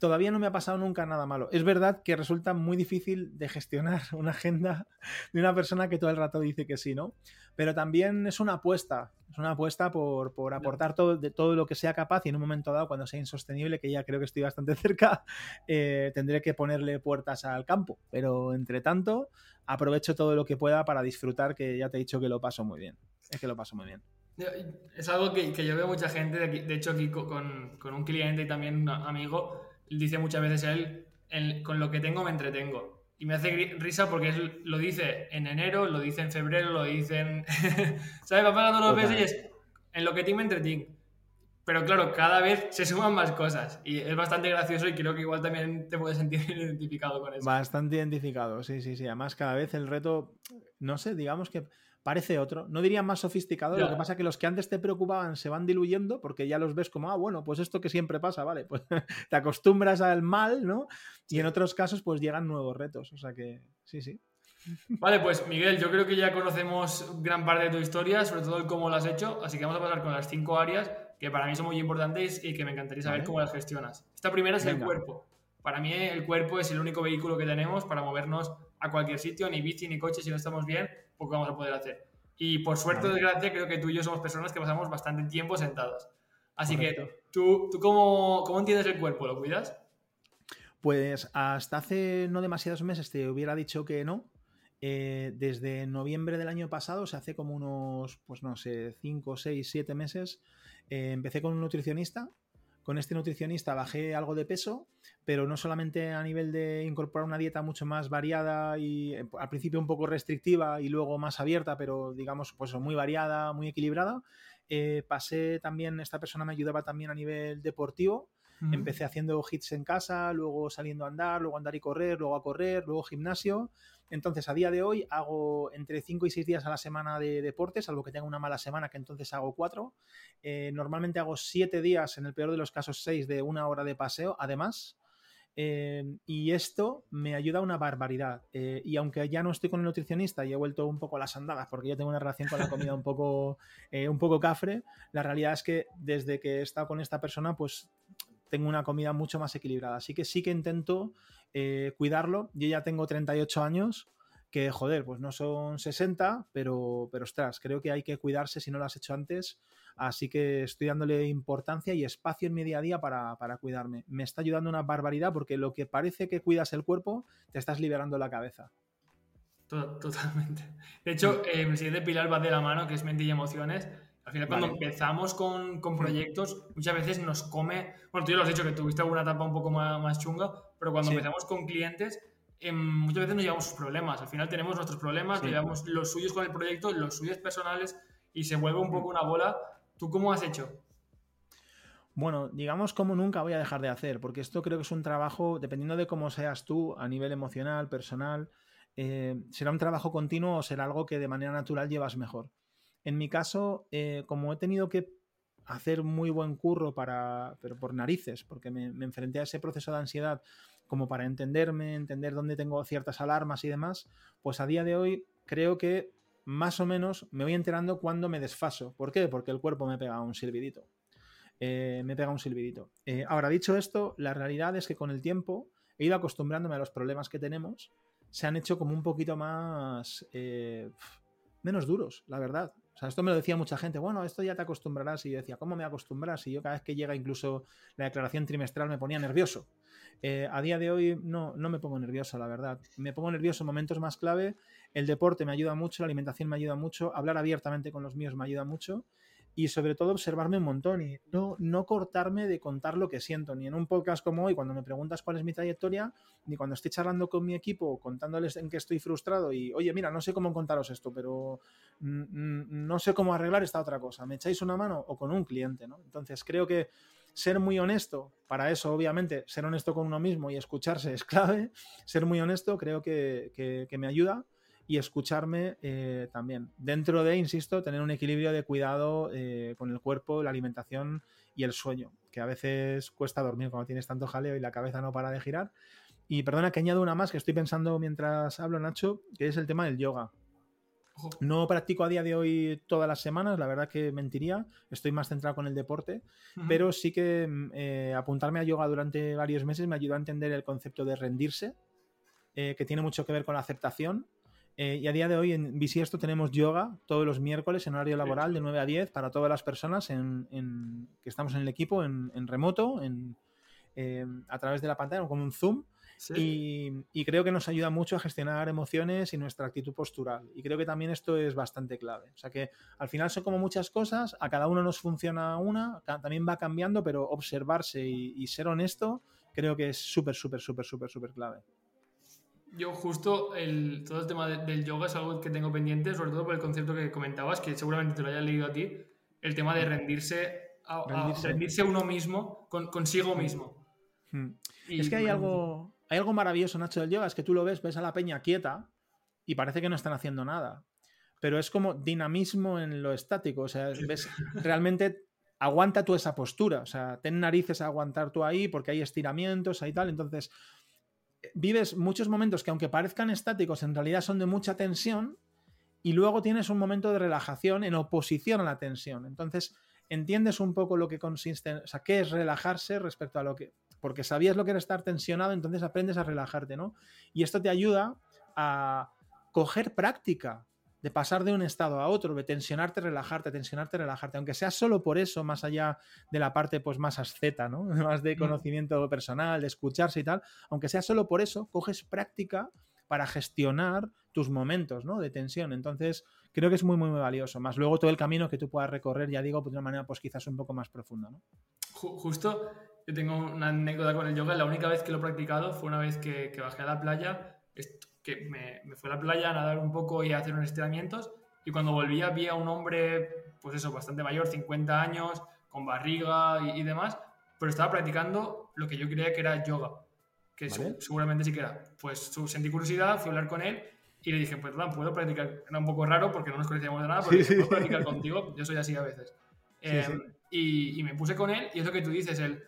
Todavía no me ha pasado nunca nada malo. Es verdad que resulta muy difícil de gestionar (laughs) una agenda de una persona que todo el rato dice que sí, ¿no? Pero también es una apuesta, es una apuesta por, aportar todo, de todo lo que sea capaz y en un momento dado, cuando sea insostenible, que ya creo que estoy bastante (laughs) cerca, eh, tendré que ponerle puertas al campo. Pero entre tanto, aprovecho todo lo que pueda para disfrutar, que ya te he dicho que lo paso muy bien. Es que lo paso muy bien. Es algo que, yo veo mucha gente, de, hecho aquí con, con un cliente y también un amigo, dice muchas veces él, con lo que tengo me entretengo. Y me hace risa porque lo dice en enero, lo dice en febrero, lo dice en... (laughs) ¿Sabes? Va pagando los meses y es en lo que tengo me entretengo. Pero claro, cada vez se suman más cosas y es bastante gracioso y creo que igual también te puedes sentir (laughs) identificado con eso. Bastante identificado, sí, sí, sí. Además, cada vez el reto, no sé, digamos que parece otro. No diría más sofisticado, lo que pasa es que los que antes te preocupaban se van diluyendo porque ya los ves como, ah, bueno, pues esto que siempre pasa, vale, pues (laughs) te acostumbras al mal, ¿no? Y en otros casos pues llegan nuevos retos, o sea que sí, sí. Vale, pues Miguel, yo creo que ya conocemos gran parte de tu historia, sobre todo el cómo lo has hecho, así que vamos a pasar con las cinco áreas que para mí son muy importantes y que me encantaría saber cómo las gestionas. Esta primera es el cuerpo. Para mí el cuerpo es el único vehículo que tenemos para movernos a cualquier sitio, ni bici ni coche, si no estamos bien, poco vamos a poder hacer. Y por suerte o desgracia, creo que tú y yo somos personas que pasamos bastante tiempo sentados. Así que, ¿tú, tú cómo, cómo entiendes el cuerpo? ¿Lo cuidas? Pues hasta hace no demasiados meses te hubiera dicho que no. Eh, desde noviembre del año pasado, o sea, hace como unos, pues no sé, 5, 6, 7 meses, eh, empecé con un nutricionista con este nutricionista bajé algo de peso, pero no solamente a nivel de incorporar una dieta mucho más variada y eh, al principio un poco restrictiva y luego más abierta, pero digamos pues muy variada, muy equilibrada. Eh, pasé también, esta persona me ayudaba también a nivel deportivo. Empecé haciendo hits en casa, luego saliendo a andar, luego andar y correr, luego a correr, luego gimnasio. Entonces, a día de hoy hago entre 5 y 6 días a la semana de deportes, salvo que tenga una mala semana, que entonces hago 4. Eh, normalmente hago 7 días, en el peor de los casos 6, de una hora de paseo, además. Eh, y esto me ayuda una barbaridad. Eh, y aunque ya no estoy con el nutricionista y he vuelto un poco a las andadas, porque yo tengo una relación con la comida un poco, (laughs) un poco cafre, la realidad es que desde que he estado con esta persona, pues tengo una comida mucho más equilibrada. Así que sí que intento eh, cuidarlo. Yo ya tengo 38 años, que joder, pues no son 60, pero, pero ostras, creo que hay que cuidarse si no lo has hecho antes. Así que estoy dándole importancia y espacio en mi día a día para, cuidarme. Me está ayudando una barbaridad porque lo que parece que cuidas el cuerpo, te estás liberando la cabeza. Totalmente. De hecho, eh, el siguiente pilar va de la mano, que es mente y emociones. Al final, cuando empezamos con, con, proyectos, muchas veces nos come. Bueno, tú ya lo has dicho que tuviste alguna etapa un poco más, más chunga, pero cuando empezamos con clientes, em, muchas veces nos llevamos sus problemas. Al final tenemos nuestros problemas, llevamos los suyos con el proyecto, los suyos personales, y se vuelve un poco una bola. ¿Tú cómo has hecho? Bueno, digamos como nunca voy a dejar de hacer, porque esto creo que es un trabajo, dependiendo de cómo seas tú a nivel emocional, personal, eh, será un trabajo continuo o será algo que de manera natural llevas mejor. En mi caso, eh, como he tenido que hacer muy buen curro para, pero por narices, porque me, enfrenté a ese proceso de ansiedad como para entenderme, entender dónde tengo ciertas alarmas y demás, pues a día de hoy creo que más o menos me voy enterando cuando me desfaso. ¿Por qué? Porque el cuerpo me pega un silbidito. Eh, me pega un silbidito. Eh, ahora, dicho esto, la realidad es que con el tiempo he ido acostumbrándome a los problemas que tenemos. Se han hecho como un poquito más... menos duros, la verdad. O sea, esto me lo decía mucha gente, bueno, esto ya te acostumbrarás. Y yo decía, ¿cómo me acostumbras? Y yo cada vez que llega incluso la declaración trimestral me ponía nervioso. Eh, a día de hoy no, no me pongo nervioso, la verdad. Me pongo nervioso en momentos más clave. El deporte me ayuda mucho, la alimentación me ayuda mucho, hablar abiertamente con los míos me ayuda mucho y sobre todo observarme un montón y no, no cortarme de contar lo que siento, ni en un podcast como hoy, cuando me preguntas cuál es mi trayectoria, ni cuando estoy charlando con mi equipo, contándoles en que estoy frustrado y, oye, mira, no sé cómo contaros esto, pero no sé cómo arreglar esta otra cosa. ¿Me echáis una mano? O con un cliente, ¿no? Entonces creo que ser muy honesto, para eso obviamente ser honesto con uno mismo y escucharse es (laughs) clave, ser muy honesto creo que, que me ayuda y escucharme eh, también. Dentro de, insisto, tener un equilibrio de cuidado eh, con el cuerpo, la alimentación y el sueño, que a veces cuesta dormir cuando tienes tanto jaleo y la cabeza no para de girar. Y perdona que añado una más que estoy pensando mientras hablo, Nacho, que es el tema del yoga. No practico a día de hoy todas las semanas, la verdad que mentiría, estoy más centrado con el deporte, pero sí que mm, eh, apuntarme a yoga durante varios meses me ayudó a entender el concepto de rendirse, eh, que tiene mucho que ver con la aceptación. Eh, y a día de hoy en Bisiesto tenemos yoga todos los miércoles en horario laboral de 9 a 10 para todas las personas en, que estamos en el equipo, en, remoto, en, a través de la pantalla, con un Zoom. Y, creo que nos ayuda mucho a gestionar emociones y nuestra actitud postural. Y creo que también esto es bastante clave. O sea que al final son como muchas cosas, a cada uno nos funciona una, también va cambiando, pero observarse y, ser honesto creo que es súper, súper, súper, súper, súper clave. Yo justo el, todo el tema del yoga es algo que tengo pendiente, sobre todo por el concepto que comentabas, que seguramente te lo haya leído a ti, el tema de rendirse a, rendirse. uno mismo, consigo mismo. Hmm. es que hay algo, hay algo maravilloso, Nacho, del yoga, es que tú lo ves, ves a la peña quieta y parece que no están haciendo nada. Pero es como dinamismo en lo estático. O sea, ves, realmente aguanta tú esa postura. O sea, ten narices a aguantar tú ahí porque hay estiramientos, y tal. Entonces, vives muchos momentos que aunque parezcan estáticos, en realidad son de mucha tensión y luego tienes un momento de relajación en oposición a la tensión. Entonces, entiendes un poco lo que consiste, o sea, qué es relajarse respecto a lo que porque sabías lo que era estar tensionado, entonces aprendes a relajarte, ¿no? Y esto te ayuda a coger práctica de pasar de un estado a otro, de tensionarte, relajarte, tensionarte, relajarte, aunque sea solo por eso, más allá de la parte pues más asceta, ¿no? (laughs) Más de mm. conocimiento personal, de escucharse y tal, aunque sea solo por eso, coges práctica para gestionar tus momentos, ¿no? De tensión. Entonces, creo que es muy, muy, muy valioso. Más luego todo el camino que tú puedas recorrer, ya digo, pues de una manera pues quizás un poco más profunda, ¿no? Justo yo tengo una anécdota con el yoga. La única vez que lo he practicado fue una vez que, bajé a la playa, que me, me, fui a la playa a nadar un poco y a hacer unos estiramientos. Y cuando volvía vi a un hombre, pues eso, bastante mayor, 50 años, con barriga y, demás, pero estaba practicando lo que yo creía que era yoga, que seguramente sí que era. Pues sentí curiosidad, fui a hablar con él y le dije, pues puedo practicar. Era un poco raro porque no nos conocíamos de nada, pero puedo practicar contigo, yo soy así a veces. Em, y, y, me puse con él y es lo que tú dices, el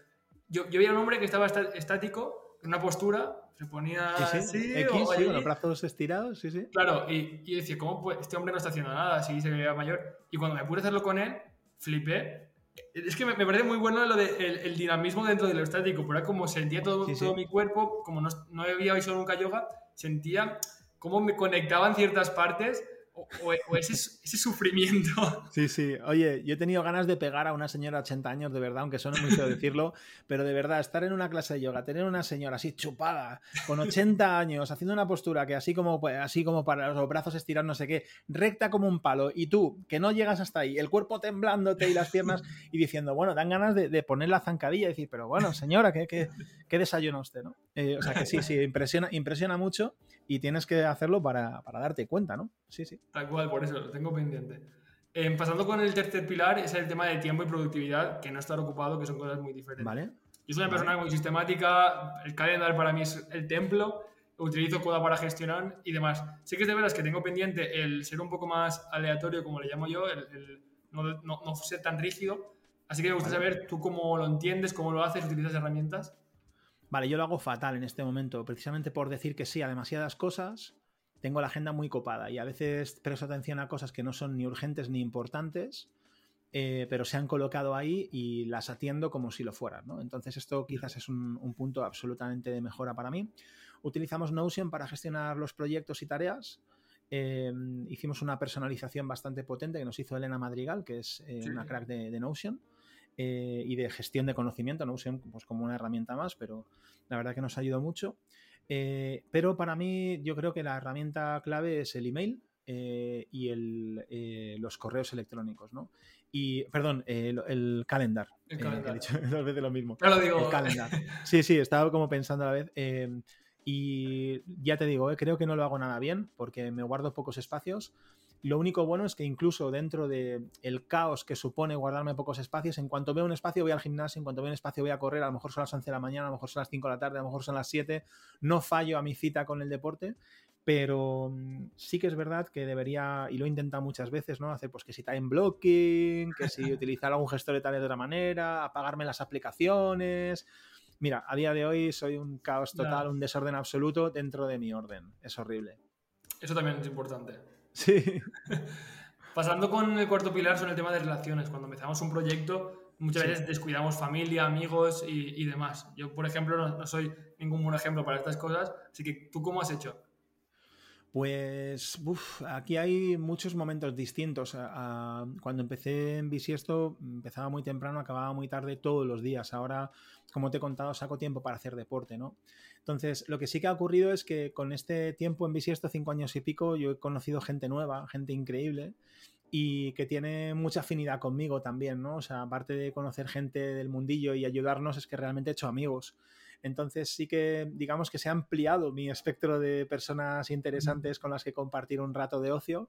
yo, yo veía un hombre que estaba estático, en una postura, se ponía así, X, con los brazos estirados, sí, sí. Claro, y, y decía, ¿cómo este hombre no está haciendo nada? Así se veía mayor. Y cuando me pude hacerlo con él, flipé. Es que me, me parece muy bueno lo de el, dinamismo dentro de lo estático, pero era como sentía todo, todo mi cuerpo, como no, no había visto nunca yoga, sentía cómo me conectaban ciertas partes o, ese, ese, sufrimiento. (laughs) Sí, sí. Oye, yo he tenido ganas de pegar a una señora de 80 años, de verdad, aunque suene muy feo decirlo, (laughs) pero de verdad, estar en una clase de yoga, tener una señora así chupada, con 80 años, haciendo una postura que así como, pues, así como para los brazos estirar no sé qué, recta como un palo, y tú, que no llegas hasta ahí, el cuerpo temblándote y las piernas, y diciendo, bueno, dan ganas de, poner la zancadilla y decir, pero bueno, señora, ¿qué, qué, qué desayuno usted, no? Eh, o sea que sí, sí, impresiona, impresiona mucho y tienes que hacerlo para, para, darte cuenta, ¿no? Sí, sí. Tal cual, por eso lo tengo pendiente. Eh, pasando con el tercer pilar, es el tema de tiempo y productividad, que no estar ocupado, que son cosas muy diferentes. Vale. Yo soy una persona muy sistemática, el calendario para mí es el templo, utilizo Coda para gestionar y demás. Sí que es de veras que tengo pendiente el ser un poco más aleatorio, como le llamo yo, el, no, no, no, ser tan rígido. Así que me gusta saber tú cómo lo entiendes, cómo lo haces, utilizas herramientas. Vale, yo lo hago fatal en este momento, precisamente por decir que sí a demasiadas cosas. Tengo la agenda muy copada y a veces presto atención a cosas que no son ni urgentes ni importantes, eh, pero se han colocado ahí y las atiendo como si lo fueran. ¿no? Entonces esto quizás es un, punto absolutamente de mejora para mí. Utilizamos Notion para gestionar los proyectos y tareas. Eh, hicimos una personalización bastante potente que nos hizo Elena Madrigal, que es eh, una crack de Notion. Eh, y de gestión de conocimiento, no usen pues, como una herramienta más, pero la verdad que nos ayudó mucho. Eh, pero para mí yo creo que la herramienta clave es el email eh, y el, los correos electrónicos, ¿no? Y, perdón, el, calendar. El calendar. He dicho (laughs) dos veces lo mismo. Lo digo. El calendar. (laughs) Sí, sí, estaba como pensando a la vez. y ya te digo, creo que no lo hago nada bien porque me guardo pocos espacios. Lo único bueno es que incluso dentro del el caos que supone guardarme pocos espacios, en cuanto veo un espacio voy al gimnasio, en cuanto veo un espacio voy a correr, a lo mejor son las 11 de la mañana, a lo mejor son las 5 de la tarde, a lo mejor son las 7, no fallo a mi cita con el deporte, pero mm, sí que es verdad que debería, y lo he intentado muchas veces, ¿no? Hacer pues que si time blocking, que si (laughs) utilizar algún gestor de tareas de otra manera, apagarme las aplicaciones. Mira, a día de hoy soy un caos total, un desorden absoluto dentro de mi orden. Es horrible. Eso también es importante. Sí. (laughs) Pasando con el cuarto pilar son el tema de relaciones. Cuando empezamos un proyecto, muchas veces descuidamos familia, amigos y, demás. Yo, por ejemplo, no, soy ningún buen ejemplo para estas cosas. Así que, ¿tú cómo has hecho? Pues aquí hay muchos momentos distintos. cuando empecé en Bisiesto, empezaba muy temprano, acababa muy tarde todos los días. Ahora, como te he contado, saco tiempo para hacer deporte, ¿no? Entonces, lo que sí que ha ocurrido es que con este tiempo en Bisiesto, cinco años y pico, yo he conocido gente nueva, gente increíble y que tiene mucha afinidad conmigo también, ¿no? O sea, aparte de conocer gente del mundillo y ayudarnos, es que realmente he hecho amigos. Entonces sí que digamos que se ha ampliado mi espectro de personas interesantes con las que compartir un rato de ocio.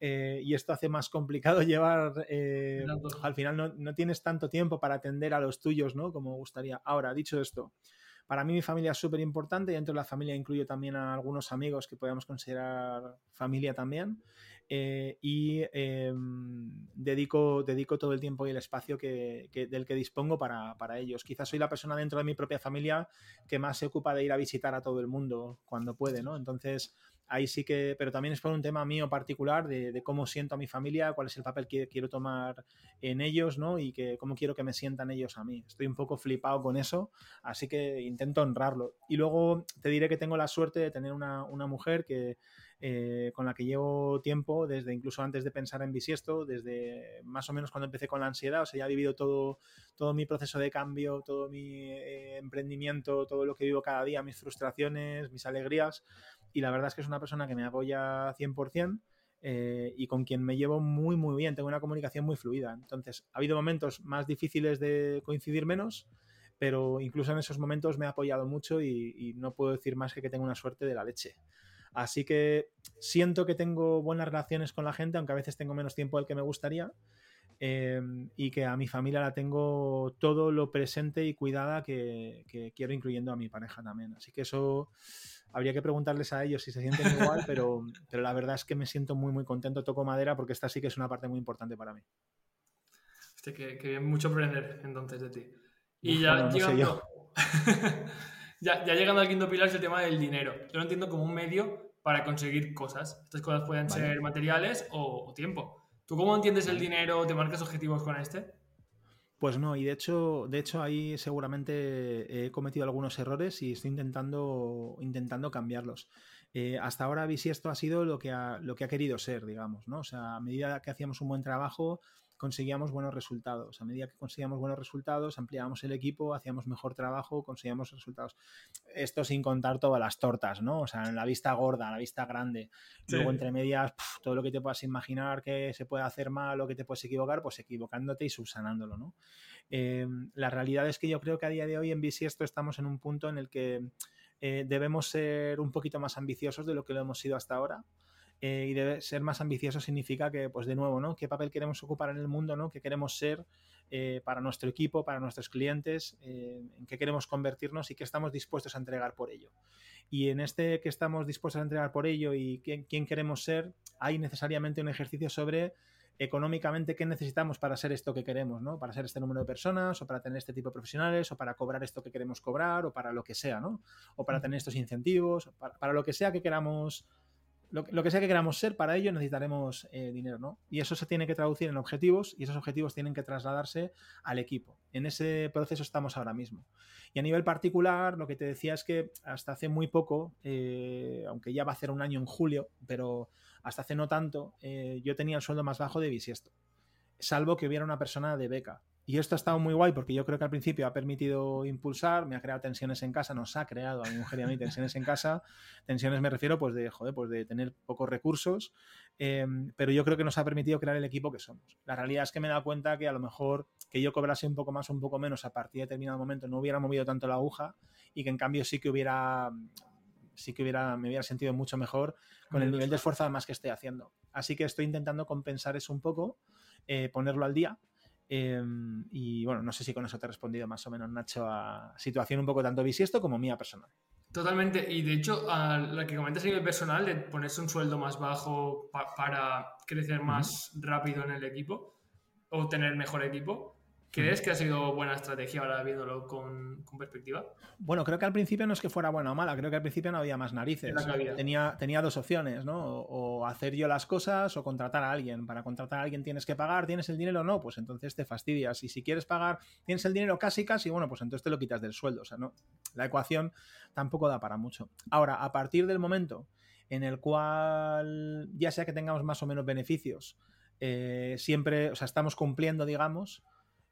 Eh, y esto hace más complicado (laughs) llevar, eh, al final no, no, tienes tanto tiempo para atender a los tuyos, ¿no? Como gustaría. Ahora, dicho esto, para mí mi familia es súper importante y dentro de la familia incluyo también a algunos amigos que podemos considerar familia también. Eh, y em, dedico, dedico todo el tiempo y el espacio que, del que dispongo para, para, ellos. Quizás soy la persona dentro de mi propia familia que más se ocupa de ir a visitar a todo el mundo cuando puede, ¿no? Entonces, ahí sí que, pero también es por un tema mío particular de, cómo siento a mi familia, cuál es el papel que quiero tomar en ellos, ¿no? Y que cómo quiero que me sientan ellos a mí. Estoy un poco flipado con eso, así que intento honrarlo. Y luego te diré que tengo la suerte de tener una, mujer que, eh, con la que llevo tiempo, desde incluso antes de pensar en bisiesto, desde más o menos cuando empecé con la ansiedad, o sea, ya he vivido todo, todo mi proceso de cambio, todo mi eh, emprendimiento, todo lo que vivo cada día, mis frustraciones, mis alegrías, y la verdad es que es una persona que me apoya 100%. Eh, y con quien me llevo muy muy bien, tengo una comunicación muy fluida. Entonces, ha habido momentos más difíciles de coincidir menos, pero incluso en esos momentos me ha apoyado mucho y, no puedo decir más que que tengo una suerte de la leche. Así que siento que tengo buenas relaciones con la gente, aunque a veces tengo menos tiempo del que me gustaría, eh, y que a mi familia la tengo todo lo presente y cuidada que, que quiero, incluyendo a mi pareja también. Así que eso habría que preguntarles a ellos si se sienten igual, (laughs) pero, pero la verdad es que me siento muy, muy contento, toco madera, porque esta sí que es una parte muy importante para mí. Hostia, que, que mucho aprender entonces de ti. Y ya, llegando, (laughs) ya, ya, llegando al quinto pilar es el tema del dinero. Yo lo entiendo como un medio para conseguir cosas. Estas cosas pueden ser materiales o, o tiempo. ¿Tú cómo entiendes el dinero? ¿Te marcas objetivos con este? Pues no, y de hecho, de hecho ahí seguramente he cometido algunos errores y estoy intentando, intentando cambiarlos. Eh, hasta ahora Bisiesto ha sido lo que ha, lo que ha querido ser, digamos, ¿no? O sea, a medida que hacíamos un buen trabajo, conseguíamos buenos resultados. A medida que conseguíamos buenos resultados, ampliábamos el equipo, hacíamos mejor trabajo, conseguíamos resultados. Esto sin contar todas las tortas, ¿no? O sea, en la vista gorda, la vista grande. Luego, entre medias, todo lo que te puedas imaginar que se puede hacer mal o que te puedes equivocar, pues equivocándote y subsanándolo, ¿no? Em, la realidad es que yo creo que a día de hoy en Bisiesto estamos en un punto en el que eh, debemos ser un poquito más ambiciosos de lo que lo hemos sido hasta ahora. Eh, y debe ser más ambicioso significa que, pues de nuevo, ¿no? ¿Qué papel queremos ocupar en el mundo, ¿no? ¿Qué queremos ser eh, para nuestro equipo, para nuestros clientes? Eh, ¿En qué queremos convertirnos y qué estamos dispuestos a entregar por ello? Y en este que estamos dispuestos a entregar por ello y quién, quién queremos ser, hay necesariamente un ejercicio sobre económicamente qué necesitamos para ser esto que queremos, ¿no? Para ser este número de personas, o para tener este tipo de profesionales, o para cobrar esto que queremos cobrar, o para lo que sea, ¿no? O para tener estos incentivos, para, para lo que sea que queramos lo, que sea que queramos ser, para ello necesitaremos eh, dinero, ¿no? Y eso se tiene que traducir en objetivos y esos objetivos tienen que trasladarse al equipo. En ese proceso estamos ahora mismo. Y a nivel particular, lo que te decía es que hasta hace muy poco, eh, aunque ya va a ser un año en julio, pero hasta hace no tanto, eh, yo tenía el sueldo más bajo de bisiesto, salvo que hubiera una persona de beca. Y esto ha estado muy guay porque yo creo que al principio ha permitido impulsar, me ha creado tensiones en casa, nos ha creado a mi mujer y a mí tensiones en casa. Tensiones me refiero pues de, joder, pues de tener pocos recursos, em, pero yo creo que nos ha permitido crear el equipo que somos. La realidad es que me he dado cuenta que a lo mejor que yo cobrase un poco más o un poco menos a partir de determinado momento no hubiera movido tanto la aguja y que en cambio sí que hubiera sí que hubiera, me hubiera sentido mucho mejor con el nivel de esfuerzo además que estoy haciendo. Así que estoy intentando compensar eso un poco, eh, ponerlo al día Em, y bueno, no sé si con eso te he respondido más o menos, Nacho, a situación un poco tanto bisiesto como mía personal. Totalmente, y de hecho, a la que comentas a nivel personal, de ponerse un sueldo más bajo para crecer más rápido en el equipo o tener mejor equipo, ¿Crees que ha sido buena estrategia ahora viéndolo con, perspectiva? Bueno, creo que al principio no es que fuera buena o mala, creo que al principio no había más narices. Tenía, tenía dos opciones, ¿no? O, hacer yo las cosas o contratar a alguien. Para contratar a alguien tienes que pagar, ¿tienes el dinero o no? Pues entonces te fastidias. Y si quieres pagar, tienes el dinero casi, casi, bueno, pues entonces te lo quitas del sueldo. O sea, no, la ecuación tampoco da para mucho. Ahora, a partir del momento en el cual, ya sea que tengamos más o menos beneficios, eh, siempre, o sea, estamos cumpliendo, digamos,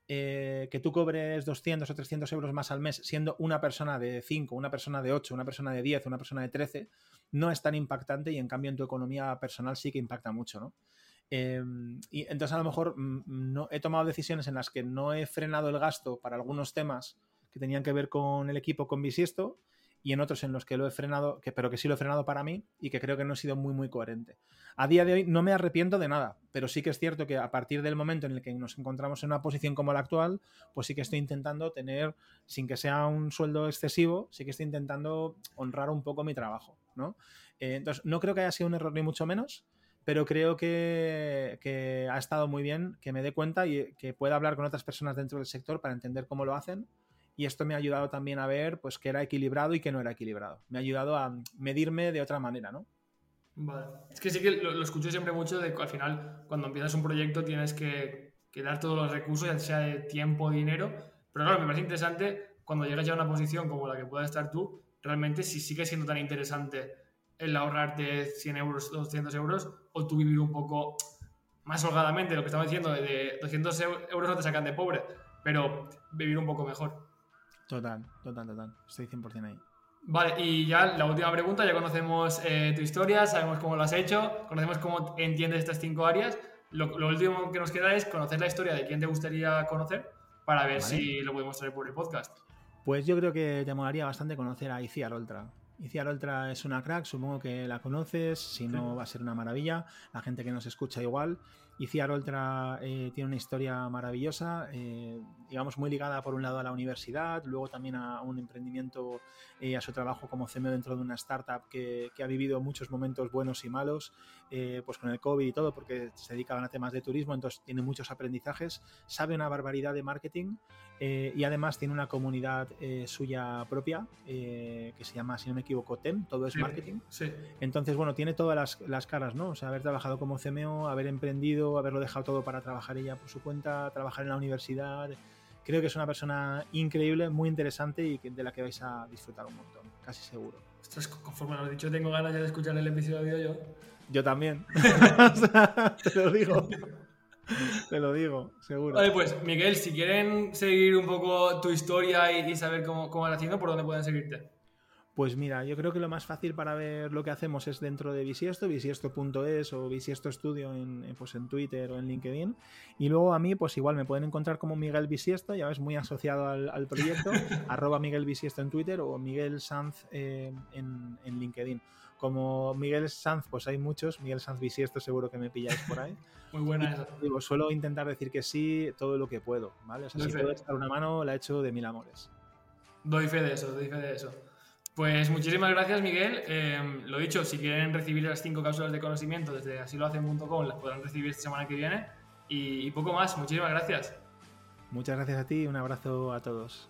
eh, que tú cobres 200 o 300 euros más al mes siendo una persona de 5, una persona de 8, una persona de 10, una persona de 13, no es tan impactante y en cambio en tu economía personal sí que impacta mucho, ¿no? Em, y entonces a lo mejor mm, no, he tomado decisiones en las que no he frenado el gasto para algunos temas que tenían que ver con el equipo con bisiesto y en otros en los que lo he frenado, que, pero que sí lo he frenado para mí y que creo que no he sido muy, muy coherente. A día de hoy no me arrepiento de nada, pero sí que es cierto que a partir del momento en el que nos encontramos en una posición como la actual, pues sí que estoy intentando tener, sin que sea un sueldo excesivo, sí que estoy intentando honrar un poco mi trabajo, ¿no? Eh, entonces, no creo que haya sido un error ni mucho menos, pero creo que, que, ha estado muy bien que me dé cuenta y que pueda hablar con otras personas dentro del sector para entender cómo lo hacen y esto me ha ayudado también a ver pues que era equilibrado y que no era equilibrado. Me ha ayudado a medirme de otra manera, ¿no? Vale. Es que sí que lo, escucho siempre mucho de al final cuando empiezas un proyecto tienes que, dar todos los recursos, ya sea de tiempo, dinero, pero claro, me parece interesante cuando llegas ya a una posición como la que puedas estar tú, realmente si sigue siendo tan interesante el ahorrarte 100 euros, 200 euros, o tú vivir un poco más holgadamente, lo que estamos diciendo, de 200 euros no te sacan de pobre, pero vivir un poco mejor. Total, total, total. Estoy 100% ahí. Vale, y ya la última pregunta, ya conocemos eh, tu historia, sabemos cómo lo has hecho, conocemos cómo entiendes estas cinco áreas. Lo, último que nos queda es conocer la historia de quién te gustaría conocer para ver si lo podemos traer por el podcast. Pues yo creo que te molaría bastante conocer a Iciar Oltra. Iciar Oltra es una crack, supongo que la conoces, si no va a ser una maravilla, la gente que nos escucha igual. Iciar Oltra eh, tiene una historia maravillosa, eh, digamos muy ligada por un lado a la universidad, luego también a un emprendimiento, eh, a su trabajo como CMO dentro de una startup que, ha vivido muchos momentos buenos y malos, pues con el COVID y todo, porque se dedicaban a temas de turismo, entonces tiene muchos aprendizajes, sabe una barbaridad de marketing y además tiene una comunidad suya propia que se llama, si no me equivoco, TEM, todo es marketing. Entonces, bueno, tiene todas las, las caras, ¿no? O sea, haber trabajado como CMO, haber emprendido, haberlo dejado todo para trabajar ella por su cuenta, trabajar en la universidad. Creo que es una persona increíble, muy interesante y de la que vais a disfrutar un montón, casi seguro. Ostras, conforme lo has dicho, tengo ganas ya de escuchar el episodio yo. Yo también. (laughs) (laughs) te lo digo. Te lo digo, seguro. Vale, pues Miguel, si quieren seguir un poco tu historia y, saber cómo, cómo vas haciendo, ¿por dónde pueden seguirte? Pues mira, yo creo que lo más fácil para ver lo que hacemos es dentro de Bisiesto, bisiesto.es o Bisiesto Studio en, pues en Twitter o en LinkedIn. Y luego a mí, pues igual me pueden encontrar como Miguel Bisiesto, ya ves, muy asociado al, proyecto, (laughs) arroba Miguel Bisiesto en Twitter o Miguel Sanz eh, en, LinkedIn. Como Miguel Sanz, pues hay muchos, Miguel Sanz Bisiesto seguro que me pilláis por ahí. (laughs) Muy buena esa. Digo, suelo intentar decir que sí todo lo que puedo, ¿vale? O sea, si puedo echar una mano, la he hecho de mil amores. Doy fe de eso, doy fe de eso. Pues muchísimas gracias, Miguel. Eh, lo dicho, si quieren recibir las cinco cápsulas de conocimiento desde asilohacen.com, las podrán recibir esta semana que viene. Y, y poco más. Muchísimas gracias. Muchas gracias a ti y un abrazo a todos.